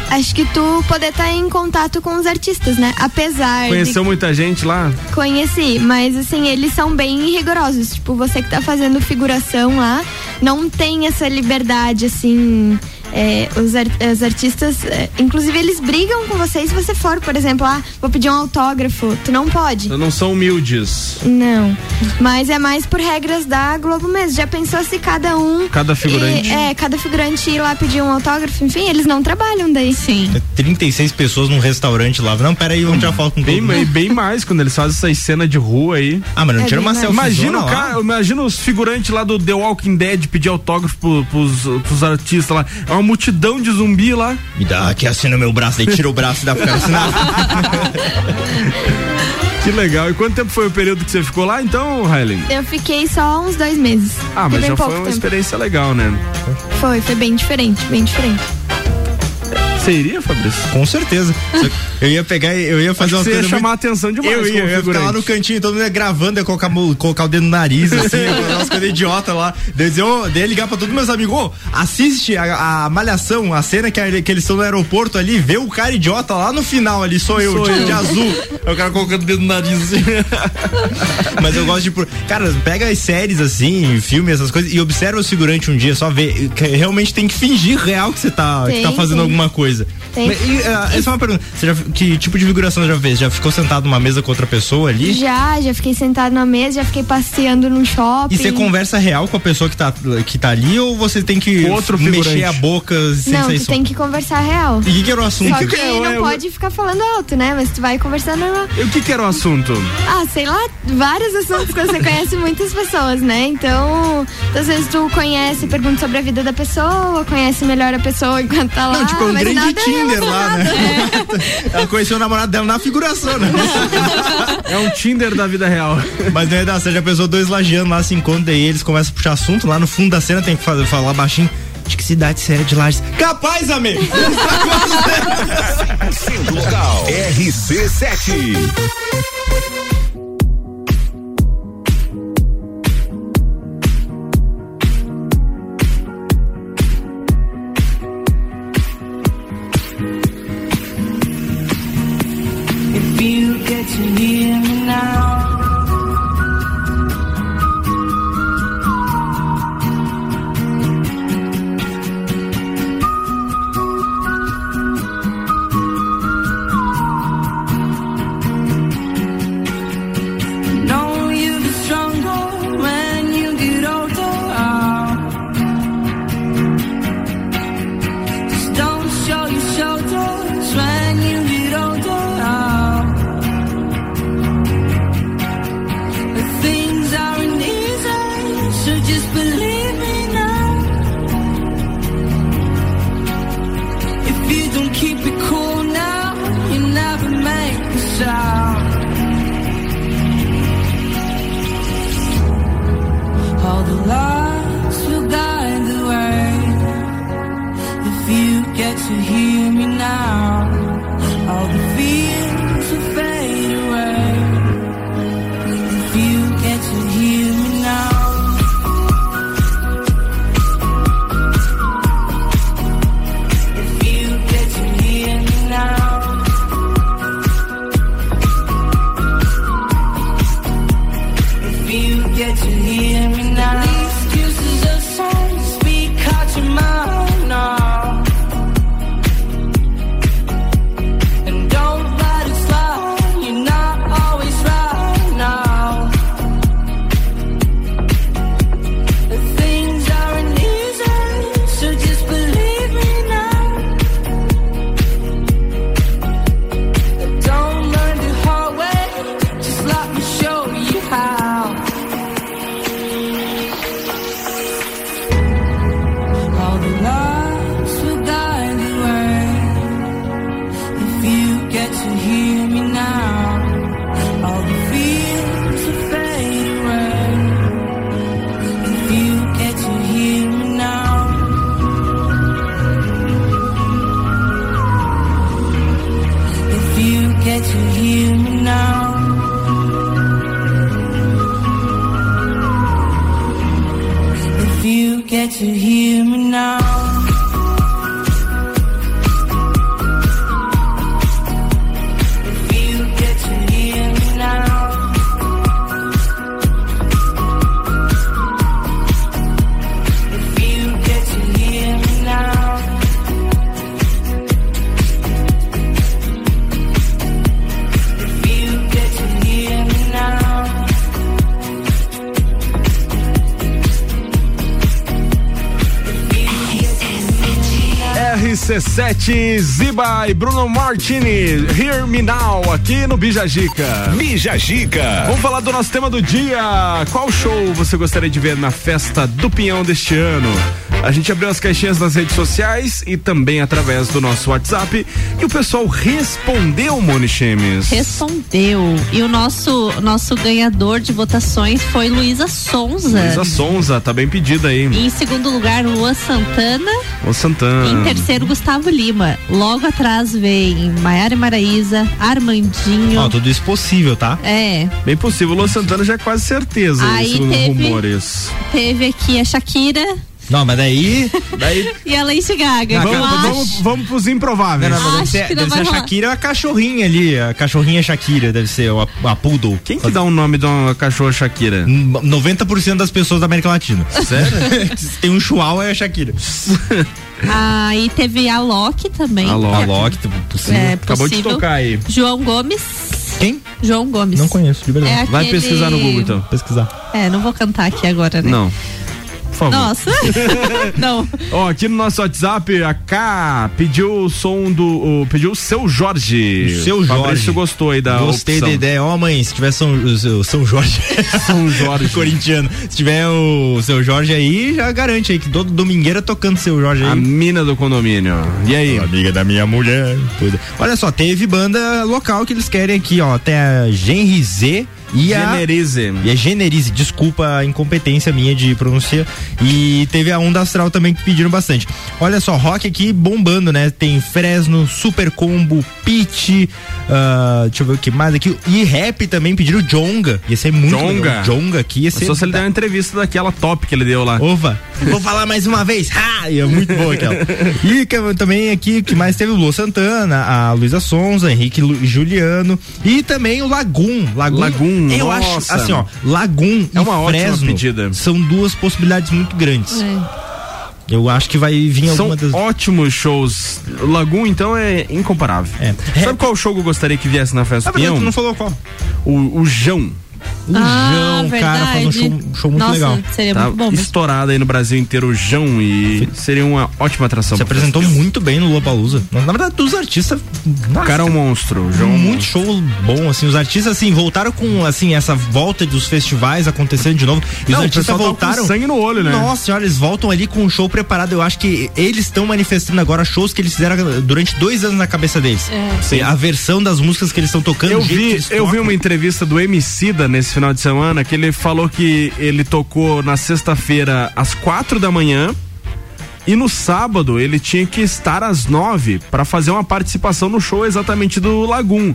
Speaker 9: Acho que tu poder estar em contato com os artistas, né? Apesar
Speaker 1: Conheceu
Speaker 9: de
Speaker 1: muita gente lá?
Speaker 9: conheci, mas assim, eles são bem rigorosos. Tipo, você que tá fazendo figuração lá, não tem essa liberdade, assim. É, os, ar- os artistas, é, inclusive, eles brigam com você se você for, por exemplo, ah, vou pedir um autógrafo. Tu não pode.
Speaker 1: Não são humildes.
Speaker 9: Não. Mas é mais por regras da Globo mesmo. Já pensou se cada um.
Speaker 1: Cada figurante.
Speaker 9: e- é, cada figurante ir lá pedir um autógrafo, enfim, eles não trabalham daí.
Speaker 3: Sim.
Speaker 4: 36 pessoas num restaurante lá. Não, pera aí, vamos tirar foto com
Speaker 1: Bem,
Speaker 4: todo mundo.
Speaker 1: bem mais quando eles fazem essas cenas de rua aí.
Speaker 4: Ah, mas não
Speaker 9: É
Speaker 4: tira uma selfie.
Speaker 1: Imagina o cara, imagina os figurantes lá do The Walking Dead pedir autógrafo pro, pros, pros artistas lá. Uma multidão de zumbi lá.
Speaker 4: Me dá aqui, assina meu braço, daí tira o braço e cara assinar. *laughs*
Speaker 1: Que legal. E quanto tempo foi o período que você ficou lá então, Hailey?
Speaker 9: Eu fiquei só uns dois meses.
Speaker 1: Ah, mas já foi uma
Speaker 9: tempo.
Speaker 1: experiência legal, né?
Speaker 9: Foi, foi bem diferente, bem diferente.
Speaker 1: Você iria, Fabrício?
Speaker 4: Com certeza. Eu ia pegar, e- eu ia fazer
Speaker 1: Acho
Speaker 4: uma
Speaker 1: que você ia
Speaker 4: coisa
Speaker 1: chamar a
Speaker 4: muito...
Speaker 1: atenção demais
Speaker 4: Eu ia, eu ia ficar lá no cantinho, todo mundo ia gravando, ia colocar, colocar o dedo no nariz, assim, *laughs* umas coisas idiota lá. Daí eu ia ligar pra todos meus amigos, ô, assiste a, a malhação, a cena que, a- que eles estão no aeroporto ali, vê o cara idiota lá no final ali, sou eu,
Speaker 1: Sou
Speaker 4: tipo,
Speaker 1: eu.
Speaker 4: de azul. O cara colocando o dedo no nariz, assim. *laughs* Mas eu gosto de. por- Cara, pega as séries assim, filme, essas coisas, e observa o figurante um dia, só vê. Realmente tem que fingir real que você tá, que tá fazendo
Speaker 9: tem.
Speaker 4: alguma coisa.
Speaker 9: Tem.
Speaker 4: Mas, e, ah, essa é uma pergunta. Você já, que tipo de figuração você já fez? Já ficou sentado numa mesa com outra pessoa ali?
Speaker 9: Já, já fiquei sentado na mesa, já fiquei passeando num shopping.
Speaker 4: E você conversa real com a pessoa que tá, que tá ali ou você tem que
Speaker 1: outro
Speaker 4: mexer a boca sem
Speaker 9: Não, tu
Speaker 4: som?
Speaker 9: tem que conversar real.
Speaker 4: E o que, que era o assunto?
Speaker 9: Só que
Speaker 1: Eu-
Speaker 9: não
Speaker 1: eu-
Speaker 9: pode ficar falando alto, né? Mas tu vai conversando.
Speaker 1: E o que que era o assunto?
Speaker 9: Ah, sei lá, vários assuntos que você conhece muitas pessoas, né? Então, às vezes tu conhece, pergunta sobre a vida da pessoa, conhece melhor a pessoa enquanto tá lá.
Speaker 4: Não, tipo, é um
Speaker 9: mas
Speaker 4: grande
Speaker 9: nada
Speaker 4: Tinder lá, né?
Speaker 9: relacionado. *laughs*
Speaker 4: Ela conheceu o namorado dela na figuração, né? *laughs*
Speaker 1: É um Tinder da vida real.
Speaker 4: Mas não é da, você já pensou dois lagianos lá se encontram e eles começam a puxar assunto, lá no fundo da cena tem que fazer, falar baixinho. De que cidade você é de Lages? Capaz, amigo! *laughs*
Speaker 7: Sendo local. RC7.
Speaker 1: RC7 Ziba e Bruno Martini, Hear Me Now, aqui no Bijagica.
Speaker 7: Bijagica.
Speaker 1: Vamos falar do nosso tema do dia. Qual show você gostaria de ver na festa do Pinhão deste ano? A gente abriu as caixinhas nas redes sociais e também através do nosso WhatsApp. E o pessoal respondeu, Moni Chemes.
Speaker 3: Respondeu. E o nosso, nosso ganhador de votações foi Luísa Sonza.
Speaker 1: Luísa Sonza, tá bem pedida aí.
Speaker 3: Em segundo lugar, Lua Santana.
Speaker 1: Ô Santana.
Speaker 3: Em terceiro, Gustavo Lima. Logo atrás vem Maiara e Maraíza, Armandinho.
Speaker 4: Ó, tudo isso possível, tá?
Speaker 3: É.
Speaker 1: Bem possível. Lua Santana já é quase certeza,
Speaker 3: Aí teve-
Speaker 1: rumores.
Speaker 3: Teve aqui a Shakira
Speaker 4: Não, mas daí.
Speaker 1: daí
Speaker 3: e a Lady Gaga.
Speaker 1: vamos,
Speaker 3: eu acho.
Speaker 1: vamos, vamos pros improváveis.
Speaker 4: Não, não, deve ser,
Speaker 3: não
Speaker 4: deve ser
Speaker 3: vai
Speaker 4: a. Shakira ou a cachorrinha ali. A cachorrinha Shakira deve ser, a, a Poodle.
Speaker 1: Quem que dá o nome de uma cachorra Shakira?
Speaker 4: 90% das pessoas da América Latina.
Speaker 1: Sério? *laughs*
Speaker 4: Tem um chihuahua é a Shakira.
Speaker 3: Aí teve a Loki também.
Speaker 1: A Loki.
Speaker 4: A Loki, tipo, possível.
Speaker 3: É,
Speaker 1: Acabou de
Speaker 3: possível.
Speaker 1: tocar aí.
Speaker 3: João Gomes.
Speaker 4: Quem?
Speaker 3: João Gomes.
Speaker 4: Não conheço, de verdade.
Speaker 3: É
Speaker 1: Vai
Speaker 3: aquele-
Speaker 1: pesquisar no Google então.
Speaker 4: Pesquisar.
Speaker 3: É, não vou cantar aqui agora, né?
Speaker 1: Não. Por favor.
Speaker 3: Nossa. *laughs* Não.
Speaker 1: Ó, aqui no nosso WhatsApp, a K pediu o som do. o- pediu o seu Jorge.
Speaker 4: O seu Jorge.
Speaker 1: Fabrício gostou aí da
Speaker 4: Gostei
Speaker 1: opção.
Speaker 4: da ideia. Ó, mãe, se tiver São, o São Jorge.
Speaker 1: São Jorge. *laughs*
Speaker 4: Corintiano. Se tiver o seu Jorge aí, já garante aí que todo domingueira tocando seu Jorge aí.
Speaker 1: A mina do condomínio. E aí?
Speaker 4: amiga da minha mulher. Olha só, teve banda local que eles querem aqui, ó. Tem a Genri Z e a.
Speaker 1: Generize.
Speaker 4: E a Generize, desculpa a incompetência minha de pronúncia. E teve a Onda Astral também que pediram bastante. Olha só, rock aqui bombando, né? Tem Fresno, Super Combo, Pitch, ah, deixa eu ver o que mais aqui. E rap também pediram Jonga. Ia ser muito
Speaker 1: Jonga.
Speaker 4: legal. Jonga aqui ia ser.
Speaker 1: Só se ele der uma entrevista daquela top que ele deu lá.
Speaker 4: Ova, vou falar mais uma vez. Ha! E é muito boa aquela. E também aqui, que mais teve o Lu Santana, a Luísa Sonza, Henrique Lu- Juliano e também o Lagum. Lagum.
Speaker 1: Lagum,
Speaker 4: Eu
Speaker 1: nossa.
Speaker 4: acho, assim, ó, Lagum
Speaker 1: É
Speaker 4: e
Speaker 1: uma ótima
Speaker 4: Fresno
Speaker 1: pedida.
Speaker 4: são duas possibilidades muito grandes.
Speaker 3: É.
Speaker 4: Eu acho que vai vir
Speaker 1: São
Speaker 4: alguma das...
Speaker 1: ótimos shows. Lagoon, então, é incomparável. Sabe qual show que eu gostaria que viesse na festa
Speaker 4: Ah, não falou qual?
Speaker 1: O, o Jão.
Speaker 4: O
Speaker 3: Ah,
Speaker 4: João, cara, faz um show,
Speaker 3: verdade.
Speaker 4: show muito
Speaker 3: Nossa,
Speaker 4: legal.
Speaker 3: seria
Speaker 1: Tá
Speaker 3: muito bom.
Speaker 1: estourado aí no Brasil inteiro o Jão e seria uma ótima atração.
Speaker 4: Se apresentou muito bem no Lollapalooza. Na na verdade, dos artistas...
Speaker 1: O cara é um monstro. O Jão é um
Speaker 4: muito show bom, assim, os artistas, assim, voltaram com, assim, essa volta dos festivais acontecendo de novo, e
Speaker 1: Não,
Speaker 4: os
Speaker 1: o
Speaker 4: artistas
Speaker 1: com
Speaker 4: voltaram...
Speaker 1: sangue no olho, né?
Speaker 4: Nossa senhora, eles voltam ali com um show preparado, eu acho que eles estão manifestando agora shows que eles fizeram durante dois anos na cabeça deles.
Speaker 3: É.
Speaker 4: Sim. A versão das músicas que eles estão tocando,
Speaker 1: Eu vi, eu vi uma entrevista do Emicida nesse final de semana que ele falou que ele tocou na sexta-feira às quatro da manhã e no sábado ele tinha que estar às nove para fazer uma participação no show exatamente do Lagum.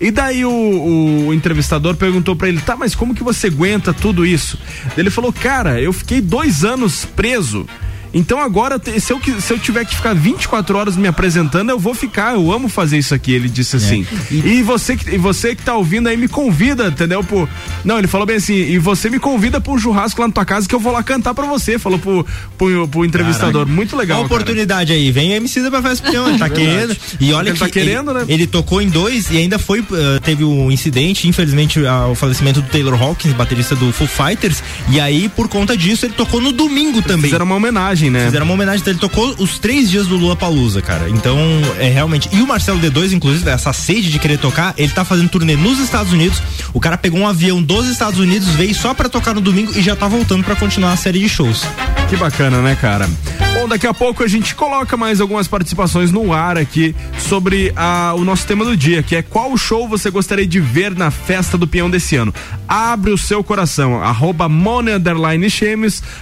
Speaker 1: E daí o, o entrevistador perguntou para ele, tá, mas como que você aguenta tudo isso? Ele falou, cara, eu fiquei dois anos preso. Então agora, se eu, se eu tiver que ficar 24 horas me apresentando, eu vou ficar. Eu amo fazer isso aqui, ele disse assim. E, você, que- e você que tá ouvindo aí me convida, entendeu? Pro, não, ele falou bem assim, e você me convida pra um churrasco lá na tua casa que eu vou lá cantar pra você, falou pro, pro, pro entrevistador.
Speaker 4: Caraca.
Speaker 1: Muito legal.
Speaker 4: Uma oportunidade aí, vem MC da pra festa Peão, ele tá *laughs*
Speaker 1: Verdade.
Speaker 4: querendo. E olha
Speaker 1: Ele
Speaker 4: que
Speaker 1: tá querendo, né?
Speaker 4: Ele tocou em dois e ainda foi, eh, teve um incidente, infelizmente, ah, o falecimento do Taylor Hawkins, baterista do Foo Fighters, e aí, por conta disso, ele tocou no domingo também.
Speaker 1: Fizeram uma homenagem, né?
Speaker 4: Fizeram uma homenagem, então ele tocou os três dias do Lua Palusa, cara. Então, é realmente. E o Marcelo D2, inclusive, essa sede de querer tocar, ele tá fazendo turnê nos Estados Unidos. O cara pegou um avião dos Estados Unidos, veio só pra tocar no domingo e já tá voltando pra continuar a série de shows.
Speaker 1: Que bacana, né, cara? Bom, daqui a pouco a gente coloca mais algumas participações no ar aqui sobre a- o nosso tema do dia, que é qual show você gostaria de ver na festa do peão desse ano. Abre o seu coração, arroba Mone underline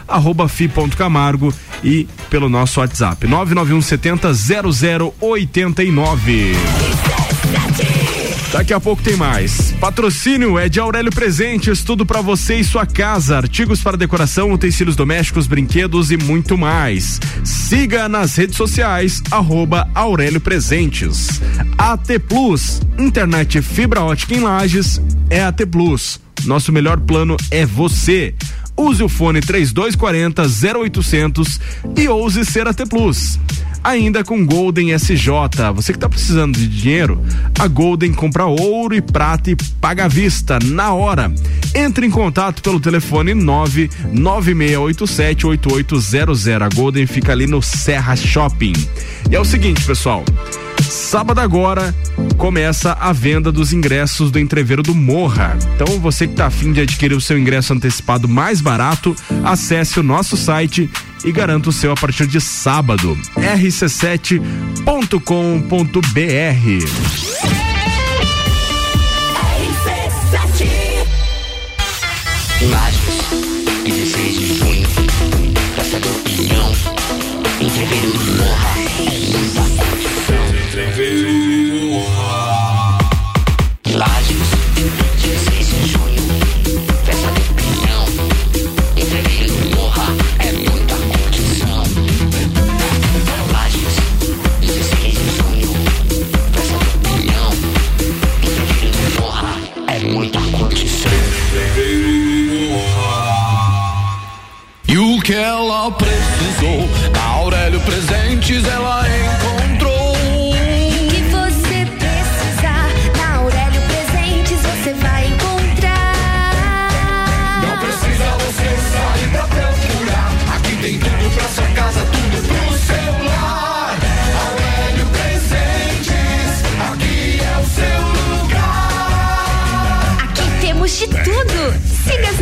Speaker 1: arroba fi.camargo e pelo nosso WhatsApp, 991 70 0089. Daqui a pouco tem mais. Patrocínio é de Aurélio Presentes, tudo pra você e sua casa, artigos para decoração, utensílios domésticos, brinquedos e muito mais. Siga nas redes sociais arroba Aurélio Presentes. AT Plus, internet fibra ótica em Lages é AT Plus. Nosso melhor plano é você. Use o fone 3240 0800 e ouse ser AT Plus. Ainda com Golden SJ. Você que tá precisando de dinheiro, a Golden compra ouro e prata e paga à vista na hora. Entre em contato pelo telefone 996878800. A Golden fica ali no Serra Shopping. E é o seguinte, pessoal. Sábado agora começa a venda dos ingressos do Entreveiro do Morra. Então você que está afim de adquirir o seu ingresso antecipado mais barato, acesse o nosso site e garanta o seu a partir de sábado. rc7.com.br.
Speaker 25: Lages, 16 de junho, do Pinhão, entreveiro do Morra,
Speaker 5: ela precisou. Na Aurélio Presentes ela encontrou.
Speaker 28: O que você precisar, na Aurélio Presentes você vai encontrar.
Speaker 5: Não precisa você sair pra procurar.
Speaker 29: Aqui tem
Speaker 11: tudo pra sua casa, tudo pro seu lar. Aurélio Presentes, aqui é o seu lugar. Aqui temos de tudo. Se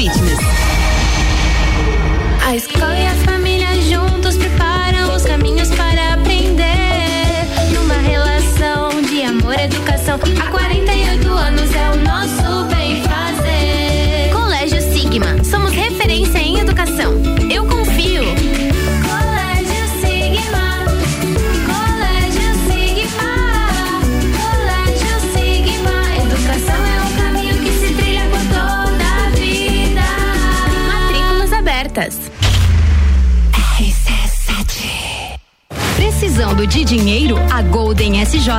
Speaker 14: A escola e a família juntos preparam os caminhos para aprender. Numa relação de amor educação. Há 48
Speaker 11: SJ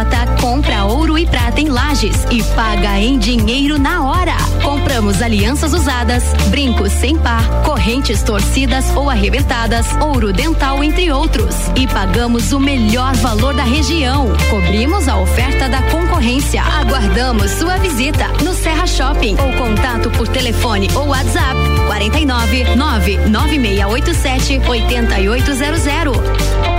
Speaker 11: compra ouro e prata em lajes e paga em dinheiro na hora. Compramos alianças usadas, brincos sem par, correntes torcidas ou arrebentadas, ouro dental, entre outros. E pagamos o melhor valor da região. Cobrimos a oferta da concorrência. Aguardamos sua visita no Serra Shopping ou contato por telefone ou WhatsApp 49 99687 8800.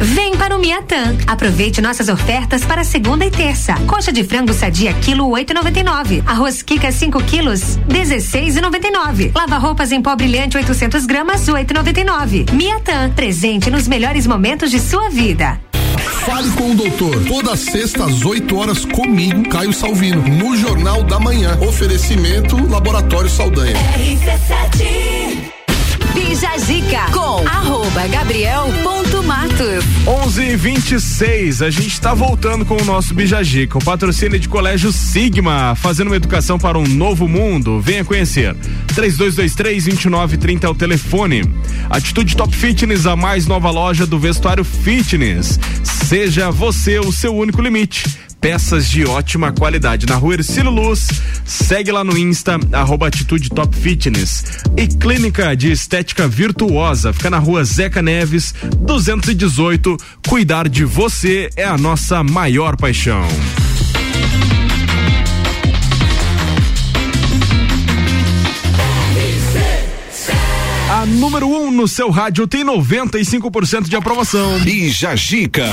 Speaker 22: Vem para o Miatã. Aproveite nossas ofertas para segunda e terça. Coxa de frango sadia quilo 8,99. Arroz Kika 5 quilos 16,99. Lava roupas em pó brilhante 800 gramas 8,99. Miatã, presente nos melhores momentos de sua vida.
Speaker 30: Fale com o doutor. Toda sexta às 8 horas comigo, Caio Salvino, no Jornal da Manhã. Oferecimento Laboratório Saldanha.
Speaker 31: Bija Zica com arroba gabriel.matos.
Speaker 1: 11 e 26 a gente está voltando com o nosso Bijagica, o patrocínio de Colégio Sigma, fazendo uma educação para um novo mundo. Venha conhecer. 3223-2930 é o telefone. Atitude Top Fitness, a mais nova loja do vestuário fitness. Seja você o seu único limite peças de ótima qualidade. Na rua Ercílio Luz, segue lá no Insta, arroba Atitude Top Fitness. E Clínica de Estética Virtuosa, fica na rua Zeca Neves, 218. Cuidar de você é a nossa maior paixão. A número 1 um no seu rádio tem 95% de aprovação.
Speaker 13: Bija Gica.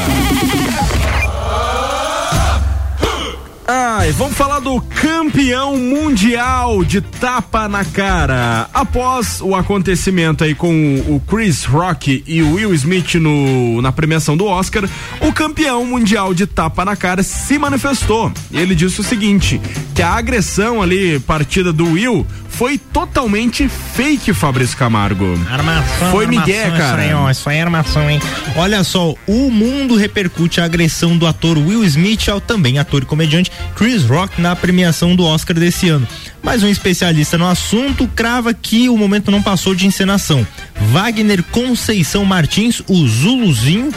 Speaker 1: Ai, vamos falar do campeão mundial de tapa na cara. Após o acontecimento aí com o Chris Rock e o Will Smith no, na premiação do Oscar, o campeão mundial de tapa na cara se manifestou. Ele disse o seguinte: que a agressão ali, partida do Will, foi totalmente fake, Fabrício Camargo.
Speaker 4: Armação,
Speaker 1: Foi
Speaker 4: armação,
Speaker 1: Miguel, cara.
Speaker 4: Isso aí, ó, isso aí é armação, hein? Olha só, o mundo repercute a agressão do ator Will Smith ao também ator e comediante Chris Rock na premiação do Oscar desse ano. Mas um especialista no assunto crava que o momento não passou de encenação. Wagner Conceição Martins, o Zuluzinho,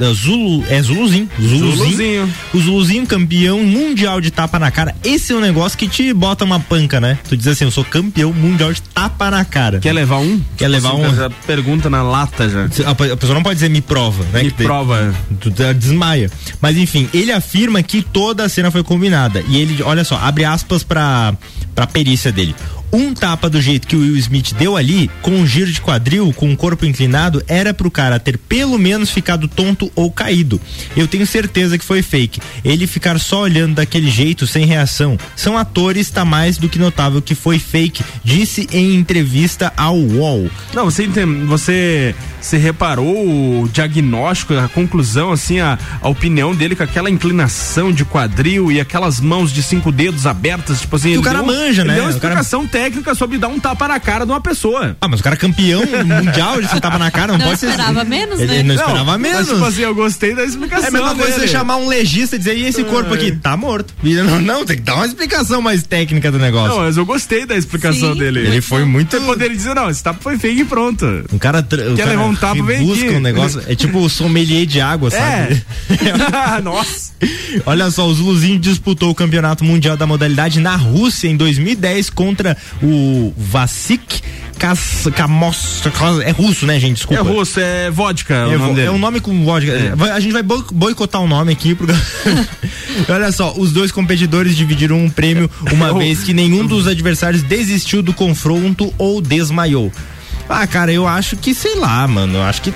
Speaker 4: é Zulu, é Zuluzinho, Zuluzinho,
Speaker 1: Zuluzinho.
Speaker 4: o Zuluzinho campeão mundial de tapa na cara. Esse é um negócio que te bota uma panca, né? Tu diz assim, eu sou campeão mundial de tapa na cara.
Speaker 1: Quer levar um?
Speaker 4: Quer levar
Speaker 1: Assim,
Speaker 4: um?
Speaker 1: já Pergunta na lata já.
Speaker 4: A, pessoa não pode dizer me prova, né?
Speaker 1: Me
Speaker 4: Que
Speaker 1: prova.
Speaker 4: Tu tá- desmaia. Mas enfim, ele afirma que toda a cena foi combinada. E ele, olha só, abre aspas pra, pra perícia dele. Um tapa do jeito que o Will Smith deu ali, com um giro de quadril, com o corpo inclinado, era pro cara ter pelo menos ficado tonto ou caído. Eu tenho certeza que foi fake. Ele ficar só olhando daquele jeito, sem reação. São atores, tá mais do que notável que foi fake, disse em entrevista ao UOL.
Speaker 1: Não, você entende, você você reparou o diagnóstico, a conclusão, assim, a, a opinião dele com aquela inclinação de quadril e aquelas mãos de cinco dedos abertas, tipo assim.
Speaker 4: Que o cara
Speaker 1: deu-
Speaker 4: manja, né?
Speaker 1: Deu uma
Speaker 4: O cara-
Speaker 1: explicação técnica sobre dar um tapa na cara de uma pessoa.
Speaker 4: Ah, mas o cara é campeão *laughs* mundial de tapa na cara, não,
Speaker 3: Não
Speaker 4: pode ser.
Speaker 3: esperava menos,
Speaker 4: ele
Speaker 3: né?
Speaker 4: não esperava
Speaker 1: Mas,
Speaker 4: menos.
Speaker 1: tipo assim, eu gostei da explicação.
Speaker 4: É a mesma coisa
Speaker 1: dele.
Speaker 4: você chamar um legista e dizer, e esse corpo aqui? Tá morto. Não, não, tem que dar uma explicação mais técnica do negócio.
Speaker 1: Não, mas eu gostei da explicação
Speaker 3: Sim,
Speaker 1: dele.
Speaker 4: Ele foi muito.
Speaker 1: Você poderia dizer, não, esse tapa foi fake e pronto.
Speaker 4: Um cara, tra- o
Speaker 1: Quer
Speaker 4: cara
Speaker 1: levar um tapa, vem
Speaker 4: busca
Speaker 1: aqui.
Speaker 4: um negócio. É tipo o sommelier de água, sabe?
Speaker 1: É. *laughs* Nossa.
Speaker 4: Olha só, o Zuluzinho disputou o campeonato mundial da modalidade na Rússia em 2010 contra o Vasik Kamos. É russo, né, gente?
Speaker 1: É
Speaker 4: Desculpa.
Speaker 1: russo, é vodka
Speaker 4: É,
Speaker 1: o nome dele.
Speaker 4: é um nome com vodka.
Speaker 1: É.
Speaker 4: A gente vai boi- boicotar o nome aqui. Pro... *laughs* Olha só, os dois competidores dividiram um prêmio uma *laughs*
Speaker 1: Eu-
Speaker 4: vez que nenhum dos *laughs* adversários desistiu do confronto ou desmaiou. Ah, cara, eu acho que, sei lá, mano. Eu acho que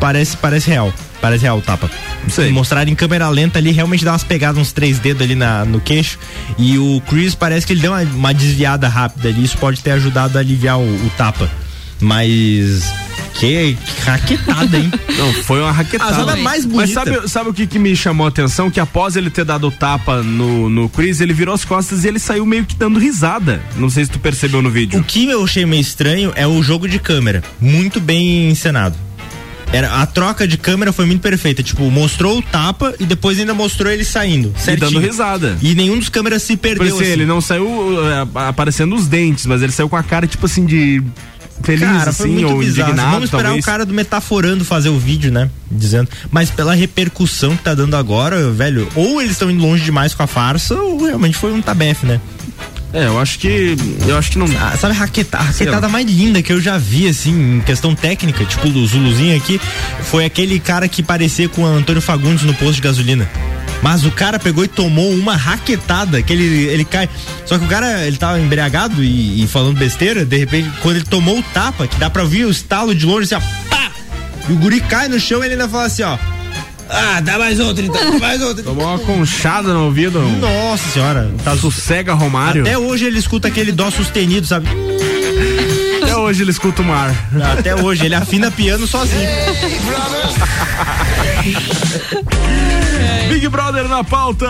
Speaker 4: parece, parece real. Parece real o tapa.
Speaker 1: Sei.
Speaker 4: Mostrar em câmera lenta ali, realmente dá umas pegadas, uns três dedos ali na, no queixo. E o Chris parece que ele deu uma, uma desviada rápida ali. Isso pode ter ajudado a aliviar o, o tapa. Mas. Que, que raquetada, hein? *laughs*
Speaker 1: Não, foi uma raquetada.
Speaker 4: A zona mais bonita.
Speaker 1: Mas sabe, sabe o que, que me chamou a atenção? Que após ele ter dado o tapa no, no Chris, ele virou as costas e ele saiu meio que dando risada. Não sei se tu percebeu no vídeo.
Speaker 4: O que eu achei meio estranho é o jogo de câmera. Muito bem encenado. Era, a troca de câmera foi muito perfeita. Tipo, mostrou o tapa e depois ainda mostrou ele saindo.
Speaker 1: E
Speaker 4: Certinho.
Speaker 1: dando risada.
Speaker 4: E nenhum dos câmeras se perdeu. assim.
Speaker 1: ele não saiu é, aparecendo os dentes, mas ele saiu com a cara, tipo assim, de feliz,
Speaker 4: Cara, foi
Speaker 1: assim,
Speaker 4: muito
Speaker 1: ou
Speaker 4: bizarro.
Speaker 1: indignado,
Speaker 4: Vamos esperar
Speaker 1: talvez.
Speaker 4: o cara do Metaforando fazer o vídeo, né? Dizendo. Mas pela repercussão que tá dando agora, velho, ou eles estão indo longe demais com a farsa, ou realmente foi um tabefe, né?
Speaker 1: É, eu acho que. Eu acho que não.
Speaker 4: Ah, sabe a raqueta, a raquetada mais linda que eu já vi, assim, em questão técnica, tipo do Zuluzinho aqui, foi aquele cara que parecia com o Antônio Fagundes no posto de gasolina. Mas o cara pegou e tomou uma raquetada, que ele, ele cai. Só que o cara, ele tava embriagado e, e falando besteira, de repente, quando ele tomou o tapa, que dá pra ouvir o estalo de longe, assim, ó, pá! E o guri cai no chão e ele ainda fala assim, ó. Ah, dá mais outra, então, dá mais outra.
Speaker 1: Tomou uma conchada no ouvido.
Speaker 4: Nossa senhora, tá
Speaker 1: Sossega Romário.
Speaker 4: Até hoje ele escuta aquele dó sustenido, sabe?
Speaker 1: Até hoje ele escuta o mar.
Speaker 4: Até hoje, ele afina piano sozinho. *laughs*
Speaker 1: Big Brother na pauta.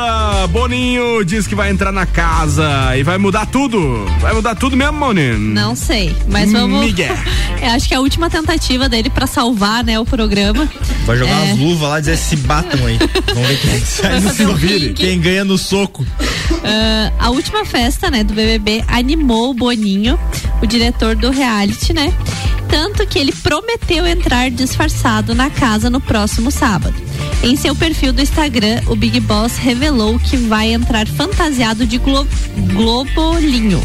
Speaker 1: Boninho diz que vai entrar na casa e vai mudar tudo. Vai mudar tudo mesmo, Moni?
Speaker 3: Não sei, mas vamos.
Speaker 1: Miguel. *laughs*
Speaker 3: É, acho que é a última tentativa dele pra salvar, né, o programa.
Speaker 4: Vai jogar
Speaker 3: É.
Speaker 4: as luvas lá e dizer se batam aí. *laughs* Vamos ver quem sai
Speaker 3: Vai
Speaker 4: no
Speaker 3: um.
Speaker 4: Quem ganha no soco.
Speaker 3: Ah, a última festa, né, do BBB animou o Boninho, o diretor do reality, né? Tanto que ele prometeu entrar disfarçado na casa no próximo sábado. Em seu perfil do Instagram, o Big Boss revelou que vai entrar fantasiado de glo Globolinho.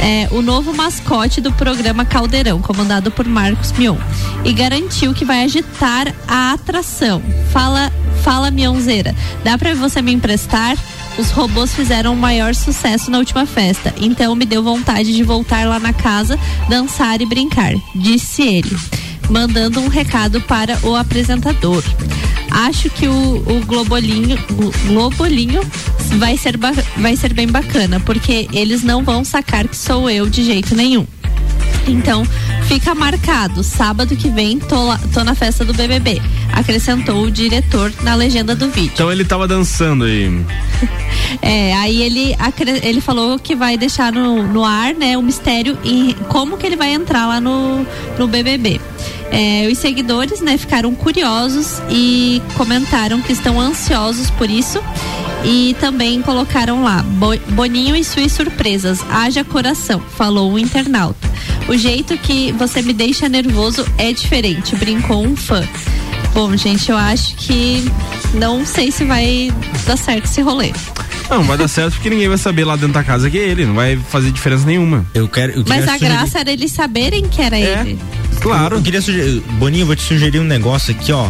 Speaker 3: É, o novo mascote do programa Caldeirão, comandado por Marcos Mion. E garantiu que vai agitar a atração. Fala, fala Mionzeira, dá pra você me emprestar? Os robôs fizeram o maior sucesso na última festa, então me deu vontade de voltar lá na casa, dançar e brincar, disse ele, mandando um recado para o apresentador. Acho que o, o Globolinho, Glo- Globolinho vai ser, vai ser bem bacana, porque eles não vão sacar que sou eu de jeito nenhum. Então, fica marcado, sábado que vem tô, lá- tô na festa do BBB, acrescentou o diretor na legenda do vídeo.
Speaker 1: Então ele tava dançando aí. *laughs*
Speaker 3: É, aí ele, ele falou que vai deixar no, no ar, né, o mistério e como que ele vai entrar lá no, no BBB. É, os seguidores, né, ficaram curiosos e comentaram que estão ansiosos por isso e também colocaram lá "Bo- Boninho e suas surpresas, haja coração, falou o internauta. O jeito que você me deixa nervoso é diferente, brincou um fã. Bom, gente, eu acho que não sei se vai dar certo esse rolê.
Speaker 1: Não, vai dar certo porque ninguém vai saber lá dentro da casa que é ele. Não vai fazer diferença nenhuma.
Speaker 4: Eu quero. Eu
Speaker 3: Mas a
Speaker 4: sugerir-
Speaker 3: graça era eles saberem que era
Speaker 1: É.
Speaker 3: ele.
Speaker 1: Claro.
Speaker 4: Eu queria sugerir. Boninho, eu vou te sugerir um negócio aqui, ó.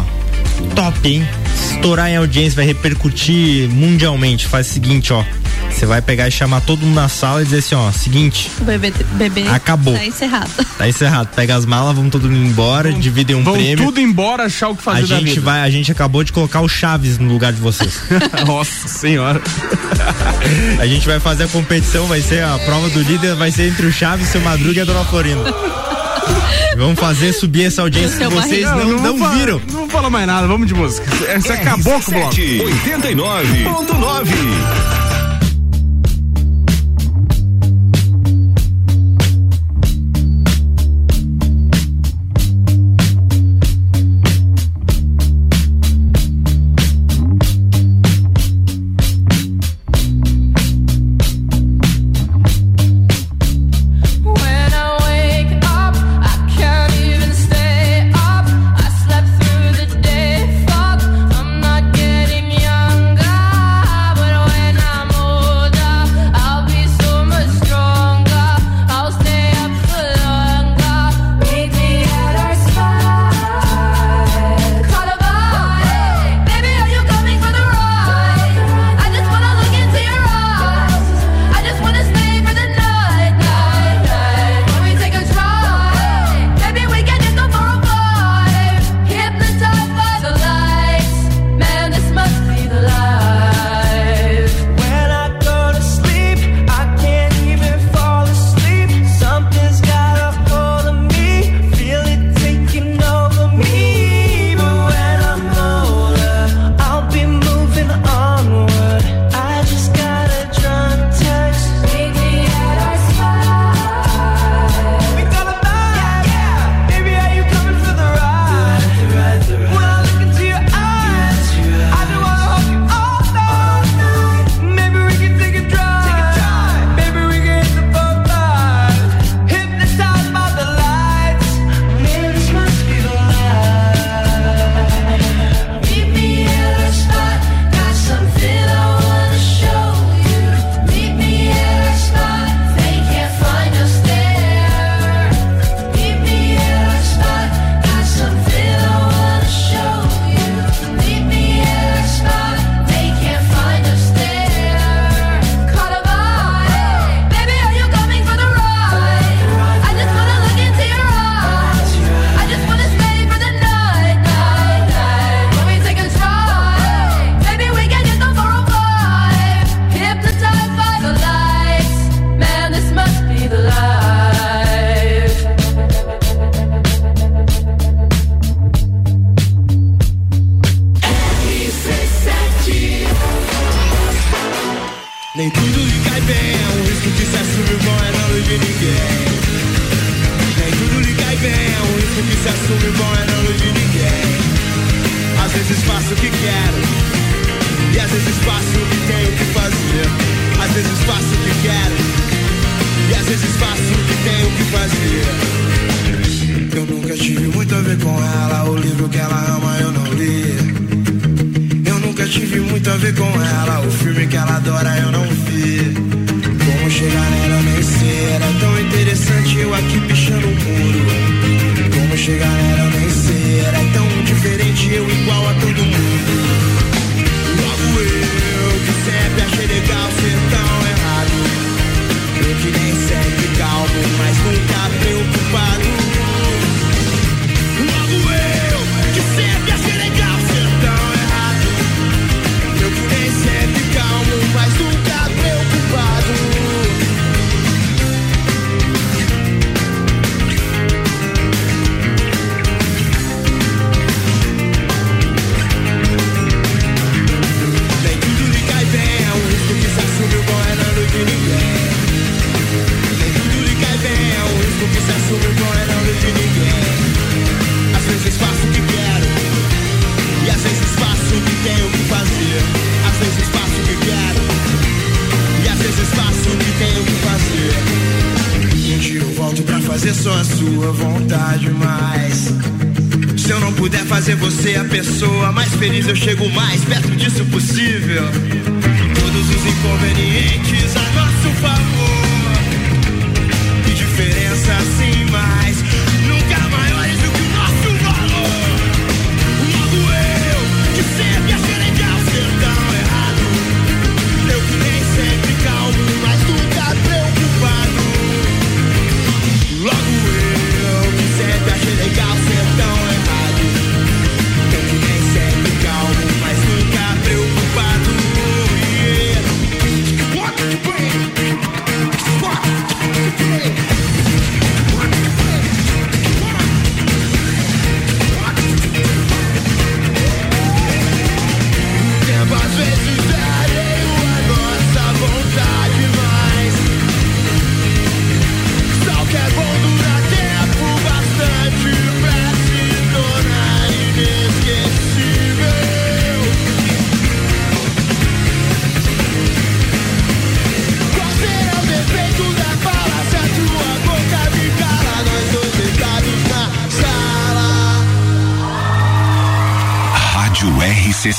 Speaker 4: Top, hein? estourar em audiência, vai repercutir mundialmente, faz o seguinte, ó. Você vai pegar e chamar todo mundo na sala e dizer assim, ó, seguinte.
Speaker 3: O bebê, bebê
Speaker 4: acabou.
Speaker 3: Tá encerrado. *laughs*
Speaker 4: Tá encerrado. Pega as malas, vamos todo mundo embora, vão, dividem um
Speaker 1: vão
Speaker 4: prêmio.
Speaker 1: Tudo embora, achar o que fazer
Speaker 4: a gente
Speaker 1: vida.
Speaker 4: vai, A gente acabou de colocar o Chaves no lugar de vocês. *laughs*
Speaker 1: Nossa senhora. *laughs*
Speaker 4: a gente vai fazer a competição, vai ser a prova do líder, vai ser entre o Chaves, o seu Madruga e a Dona Florinda. Vamos fazer subir essa audiência que vocês não, não,
Speaker 1: não, não fala,
Speaker 4: viram.
Speaker 1: Não fala mais nada, vamos de música. Você acabou com o bloco.
Speaker 7: 89.9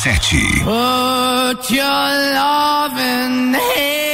Speaker 13: RC7.
Speaker 5: Put your loving hand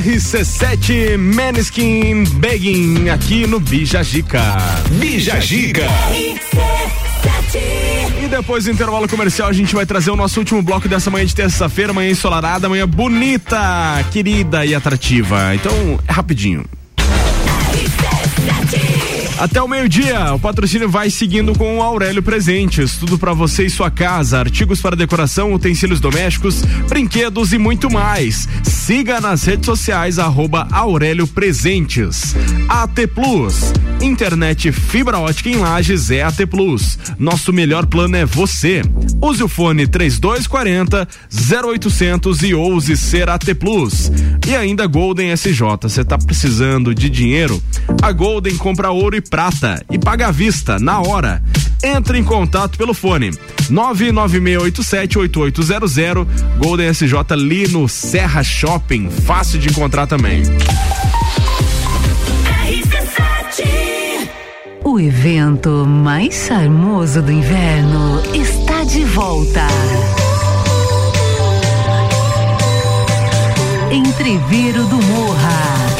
Speaker 1: RC7 Maneskin Begging aqui no Bija Gica.
Speaker 13: Bija Gica.
Speaker 1: E depois do intervalo comercial a gente vai trazer o nosso último bloco dessa manhã de terça-feira, manhã ensolarada, manhã bonita, querida e atrativa. Então, é rapidinho. Até o meio-dia, o patrocínio vai seguindo com o Aurélio Presentes. Tudo para você e sua casa, artigos para decoração, utensílios domésticos, brinquedos e muito mais. Siga nas redes sociais arroba Aurélio Presentes. AT Plus, internet fibra ótica em Lages é AT Plus. Nosso melhor plano é você. Use o fone 3240 0800 e ouse ser AT Plus. E ainda Golden SJ, você tá precisando de dinheiro? A Golden compra ouro e prata e paga à vista, na hora. Entre em contato pelo fone 996878800 Golden SJ ali no Serra Shopping, fácil de encontrar também.
Speaker 32: O evento mais charmoso do inverno está de volta. Entreveiro do Morra.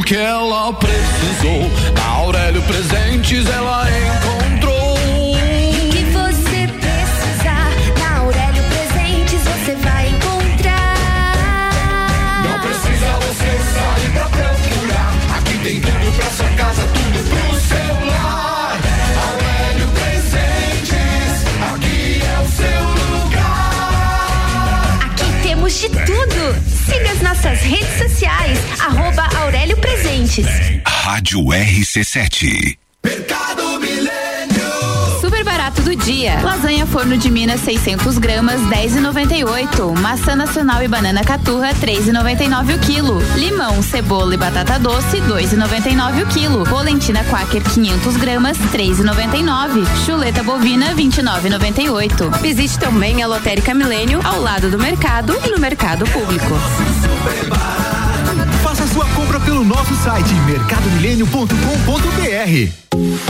Speaker 5: o que ela precisou, na Aurélio Presentes ela encontrou.
Speaker 28: O que você precisar, na Aurélio Presentes você vai encontrar.
Speaker 5: Não precisa você sair pra procurar. Aqui tem tudo pra sua casa, tudo pro seu lar. Aurélio Presentes, aqui é o seu lugar.
Speaker 33: Aqui temos de tudo. Siga as nossas redes sociais, arroba Aurélio Presentes.
Speaker 7: Rádio RC7.
Speaker 34: Barato do dia. Lasanha forno de Minas 600 gramas 10,98. Maçã nacional e banana caturra 3,99 o quilo. Limão, cebola e batata doce 2,99 o quilo. Polentina Quaker 500 gramas 3,99. Chuleta bovina 29,98. Visite também a Lotérica Milênio ao lado do mercado e no mercado público.
Speaker 35: Faça sua compra pelo nosso site mercadomilênio.com.br.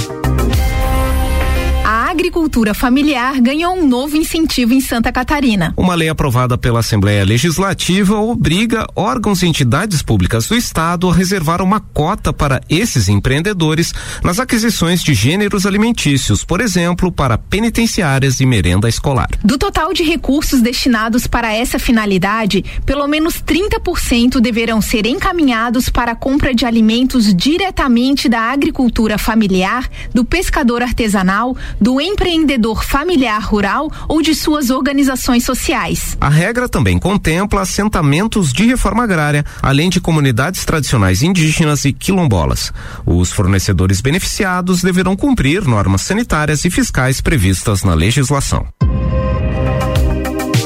Speaker 36: Agricultura familiar ganhou um novo incentivo em Santa Catarina.
Speaker 37: Uma lei aprovada pela Assembleia Legislativa obriga órgãos e entidades públicas do Estado a reservar uma cota para esses empreendedores nas aquisições de gêneros alimentícios, por exemplo, para penitenciárias e merenda escolar.
Speaker 36: Do total de recursos destinados para essa finalidade, pelo menos 30% deverão ser encaminhados para a compra de alimentos diretamente da agricultura familiar, do pescador artesanal, do empreendedor familiar rural ou de suas organizações sociais.
Speaker 37: A regra também contempla assentamentos de reforma agrária, além de comunidades tradicionais indígenas e quilombolas. Os fornecedores beneficiados deverão cumprir normas sanitárias e fiscais previstas na legislação.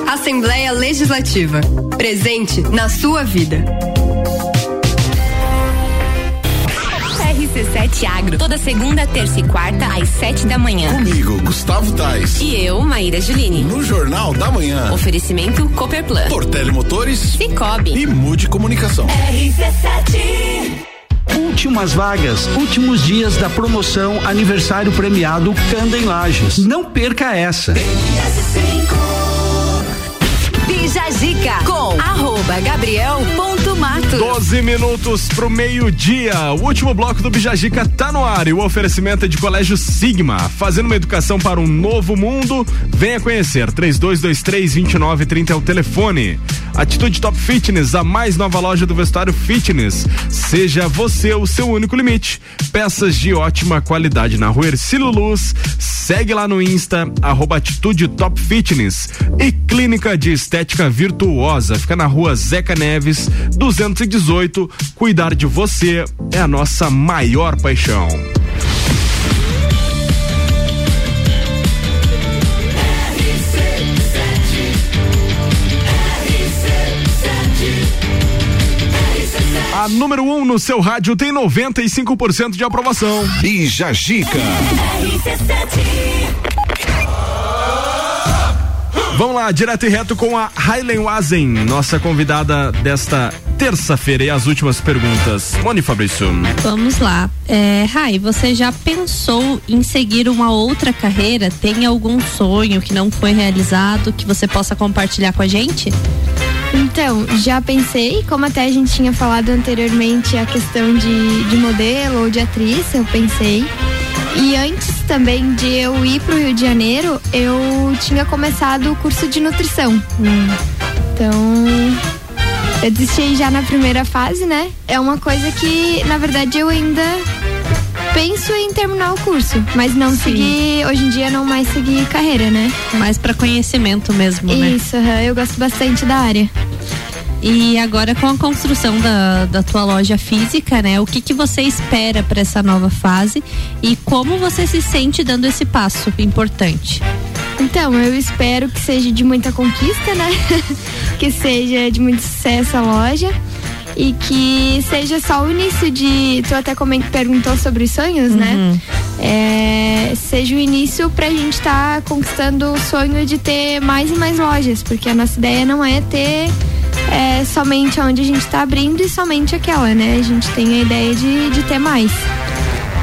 Speaker 38: Assembleia Legislativa. Presente na sua vida.
Speaker 39: RC7 Agro, toda segunda, terça e quarta, às sete da manhã.
Speaker 30: Comigo, Gustavo Tais.
Speaker 39: E eu, Maíra Juline.
Speaker 30: No Jornal da Manhã.
Speaker 39: Oferecimento Copperplan.
Speaker 30: Portele Motores.
Speaker 39: Cicobi.
Speaker 30: E Mude Comunicação.
Speaker 28: RC7
Speaker 24: Últimas vagas, últimos dias da promoção aniversário premiado Canda em Lages. Não perca essa.
Speaker 27: Bija Zica com arroba Gabriel ponto Matos.
Speaker 1: 12 minutos pro meio-dia. O último bloco do Bijagica tá no ar e o oferecimento é de Colégio Sigma, fazendo uma educação para um novo mundo. Venha conhecer. 3223-2930 é o telefone. Atitude Top Fitness, a mais nova loja do vestuário fitness. Seja você o seu único limite. Peças de ótima qualidade na rua Ercílio Luz. Segue lá no Insta, arroba Atitude Top Fitness. E Clínica de Estética Virtuosa. Fica na rua Zeca Neves, 218. Cuidar de você é a nossa maior paixão. A número 1 um no seu rádio tem 95% de aprovação.
Speaker 7: Bija Gica.
Speaker 1: Vamos lá, direto e reto com a Hailen Wazen, nossa convidada desta terça-feira e as últimas perguntas. Moni Fabrício.
Speaker 3: Vamos lá. É, Rai, você já pensou em seguir uma outra carreira? Tem algum sonho que não foi realizado que você possa compartilhar com a gente?
Speaker 9: Então, já pensei, como até a gente tinha falado anteriormente, a questão de, de modelo ou de atriz, eu pensei. E antes também de eu ir para o Rio de Janeiro, eu tinha começado o curso de nutrição. Então, eu desisti já na primeira fase, né? É uma coisa que, na verdade, eu ainda penso em terminar o curso, mas não seguir, hoje em dia não mais seguir carreira, né?
Speaker 3: Mais para conhecimento mesmo, né?
Speaker 9: Isso, eu gosto bastante da área.
Speaker 3: E agora com a construção da, da tua loja física, né? O que que você espera para essa nova fase e como você se sente dando esse passo importante?
Speaker 9: Então, eu espero que seja de muita conquista, né? *laughs* que seja de muito sucesso a loja e que seja só o início de. Tu até coment, perguntou sobre os sonhos, né? É, seja o início pra gente estar conquistando o sonho de ter mais e mais lojas, porque a nossa ideia não é ter é, somente onde a gente tá abrindo e somente aquela, né? A gente tem a ideia de, de ter mais.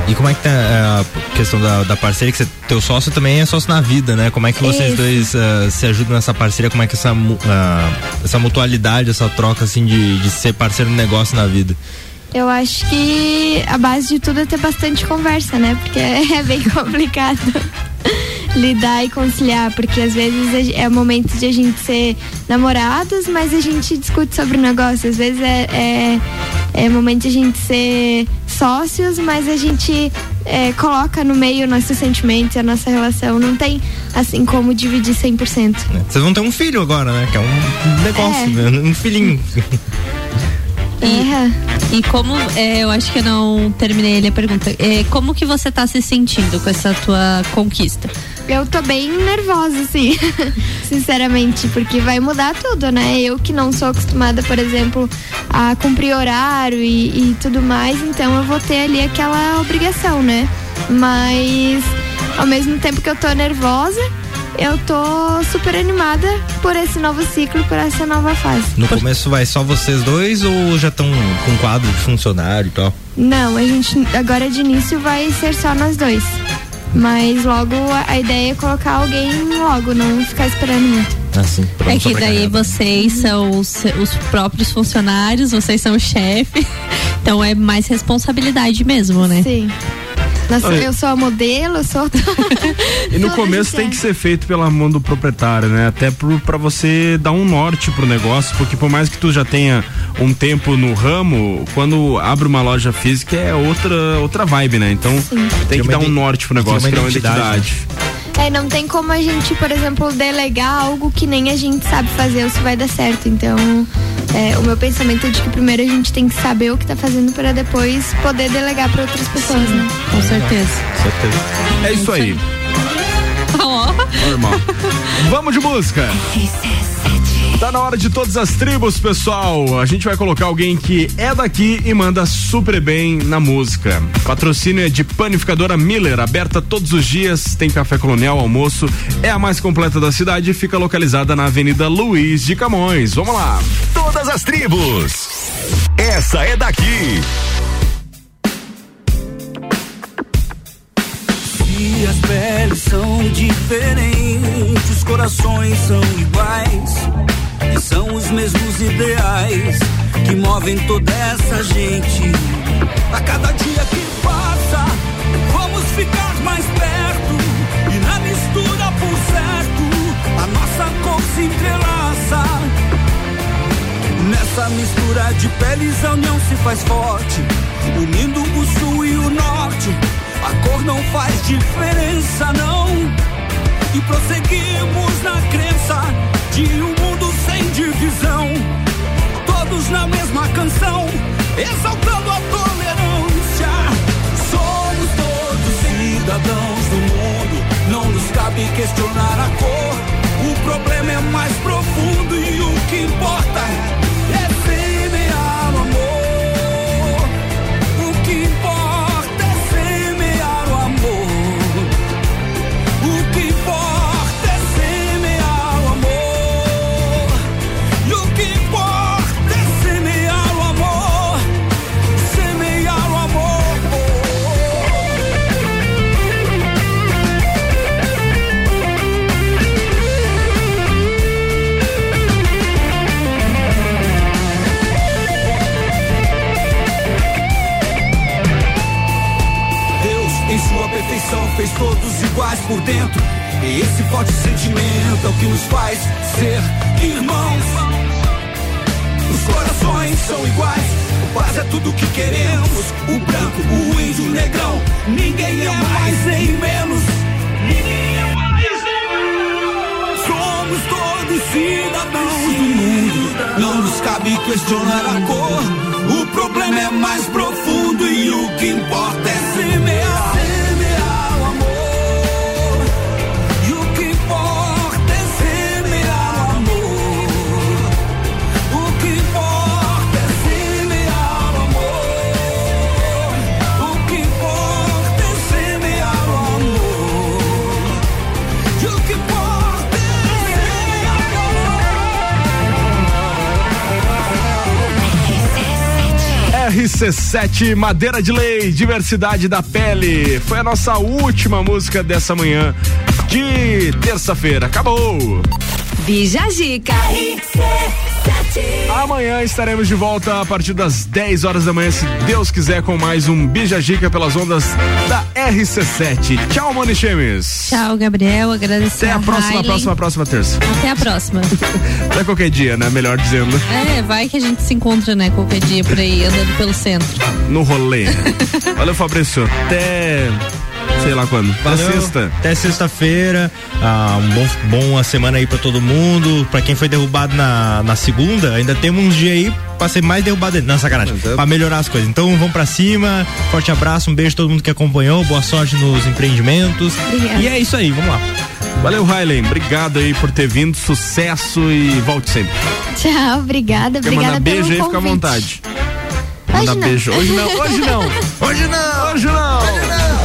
Speaker 4: E como é que tá a questão da, da parceria? Que você, teu sócio também é sócio na vida, né? Como é que vocês
Speaker 9: Isso.
Speaker 4: dois ah, se ajudam nessa parceria? Como é que essa, ah, essa mutualidade, essa troca assim de, de ser parceiro de negócio na vida?
Speaker 9: Eu acho que a base de tudo é ter bastante conversa, né? Porque *laughs* é bem complicado lidar e conciliar, porque às vezes é momento de a gente ser namorados, mas a gente discute sobre o negócio. Às vezes é, é, é momento de a gente ser sócios, mas a gente é, coloca no meio nossos sentimentos e a nossa relação. Não tem assim como dividir 100%.
Speaker 4: Vocês vão ter um filho agora, né? Que é um negócio,
Speaker 9: É.
Speaker 4: né? um filhinho.
Speaker 3: E, e como, é, eu acho que eu não terminei ali a pergunta, é, como que você tá se sentindo com essa tua conquista?
Speaker 9: Eu tô bem nervosa, assim, *laughs* sinceramente, porque vai mudar tudo, né? Eu que não sou acostumada, por exemplo, a cumprir horário e, e tudo mais, então eu vou ter ali aquela obrigação, né? Mas ao mesmo tempo que eu tô nervosa, eu tô super animada por esse novo ciclo, por essa nova fase.
Speaker 4: No começo vai só vocês dois ou já estão com quadro de funcionário e tal?
Speaker 9: Não, a gente agora de início vai ser só nós dois. Mas logo a, ideia é colocar alguém logo, não ficar esperando muito.
Speaker 4: Assim,
Speaker 3: É que daí vocês são os, os próprios funcionários, vocês são o chefe, *laughs* então é mais responsabilidade mesmo, né?
Speaker 9: Sim. Nossa,
Speaker 1: Olha.
Speaker 9: eu sou a modelo, eu sou. *laughs*
Speaker 1: E no começo tem
Speaker 9: é.
Speaker 1: que ser feito pela mão do proprietário, né? Até pro, pra você dar um norte pro negócio, porque por mais que tu já tenha um tempo no ramo, quando abre uma loja física é outra, outra vibe, né? Então tem que
Speaker 4: uma
Speaker 1: dar um norte pro negócio,
Speaker 4: uma
Speaker 1: criar uma
Speaker 4: identidade,
Speaker 1: identidade.
Speaker 9: É, não tem como a gente, por exemplo, delegar algo que nem a gente sabe fazer ou se vai dar certo. Então, é, o meu pensamento é de que primeiro a gente tem que saber o que tá fazendo para depois poder delegar para outras pessoas, né?
Speaker 3: Com certeza.
Speaker 4: Certeza.
Speaker 1: É isso aí.
Speaker 3: Ó.
Speaker 1: Normal. *laughs* Vamos de música. Tá na hora de todas as tribos, pessoal. A gente vai colocar alguém que é daqui e manda super bem na música. Patrocínio é de Panificadora Miller, aberta todos os dias, tem café colonial, almoço, é a mais completa da cidade e fica localizada na Avenida Luiz de Camões. Vamos lá.
Speaker 13: Todas as tribos. Essa é daqui.
Speaker 40: As peles são diferentes, os corações são iguais. E são os mesmos ideais que movem toda essa gente. A cada dia que passa, vamos ficar mais perto. E na mistura por certo, a nossa cor se entrelaça. Nessa mistura de peles a união se faz forte, unindo o sul e o norte. A cor não faz diferença, não. E prosseguimos na crença de um mundo sem divisão. Todos na mesma canção, exaltando a tolerância. Somos todos cidadãos do mundo, não nos cabe questionar a cor. O problema é mais profundo e o que importa é por dentro. E esse forte sentimento é o que nos faz ser irmãos. Os corações são iguais, paz é tudo que queremos. O branco, o índio, o negrão, ninguém é mais nem menos. Ninguém é mais nem menos. Somos todos cidadãos do mundo, não nos cabe questionar a cor. O problema é mais profundo e o que importa é. Semear
Speaker 1: RC7 Madeira de Lei, diversidade da pele. Foi a nossa última música dessa manhã de terça-feira. Acabou!
Speaker 38: Bija.
Speaker 1: Amanhã estaremos de volta a partir das 10 horas da manhã, se Deus quiser, com mais um Bija Gica pelas ondas da RC7. Tchau, Mani Chemes.
Speaker 3: Tchau, Gabriel. Agradecer
Speaker 1: Até a próxima,
Speaker 3: Hailey.
Speaker 1: próxima, próxima terça.
Speaker 3: Até a próxima. *laughs*
Speaker 1: Até qualquer dia, né? Melhor dizendo.
Speaker 3: É, vai que a gente se encontra, né, qualquer dia por aí, andando pelo centro.
Speaker 1: No rolê. *laughs* Valeu, Fabrício. Até. Sei lá quando.
Speaker 4: Valeu.
Speaker 1: Até sexta.
Speaker 4: Até sexta-feira. Ah, um bom, boa semana aí pra todo mundo. Pra quem foi derrubado na, na segunda, ainda temos uns dias aí pra ser mais derrubado. Não, sacanagem. Pra melhorar as coisas. Então vamos pra cima. Forte abraço, um beijo a todo mundo que acompanhou. Boa sorte nos empreendimentos.
Speaker 41: Obrigada.
Speaker 4: E é isso aí, vamos lá.
Speaker 1: Valeu, Hailen. Obrigado aí por ter vindo. Sucesso e volte sempre.
Speaker 41: Tchau, obrigada.
Speaker 1: Quer
Speaker 41: obrigada
Speaker 1: mandar beijo aí, fica à vontade.
Speaker 41: Hoje
Speaker 1: Mandar
Speaker 41: não.
Speaker 1: beijo. Hoje não, hoje não. *laughs*
Speaker 4: Hoje não.
Speaker 1: Hoje não.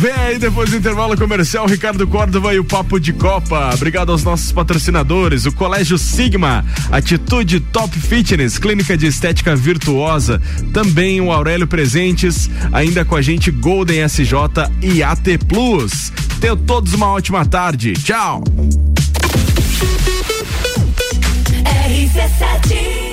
Speaker 1: Vem aí depois do intervalo comercial, Ricardo Córdova e o Papo de Copa. Obrigado aos nossos patrocinadores, o Colégio Sigma, Atitude Top Fitness, Clínica de Estética Virtuosa, também o Aurélio Presentes, ainda com a gente Golden SJ e AT Plus. Tenham todos uma ótima tarde. Tchau.
Speaker 28: RC7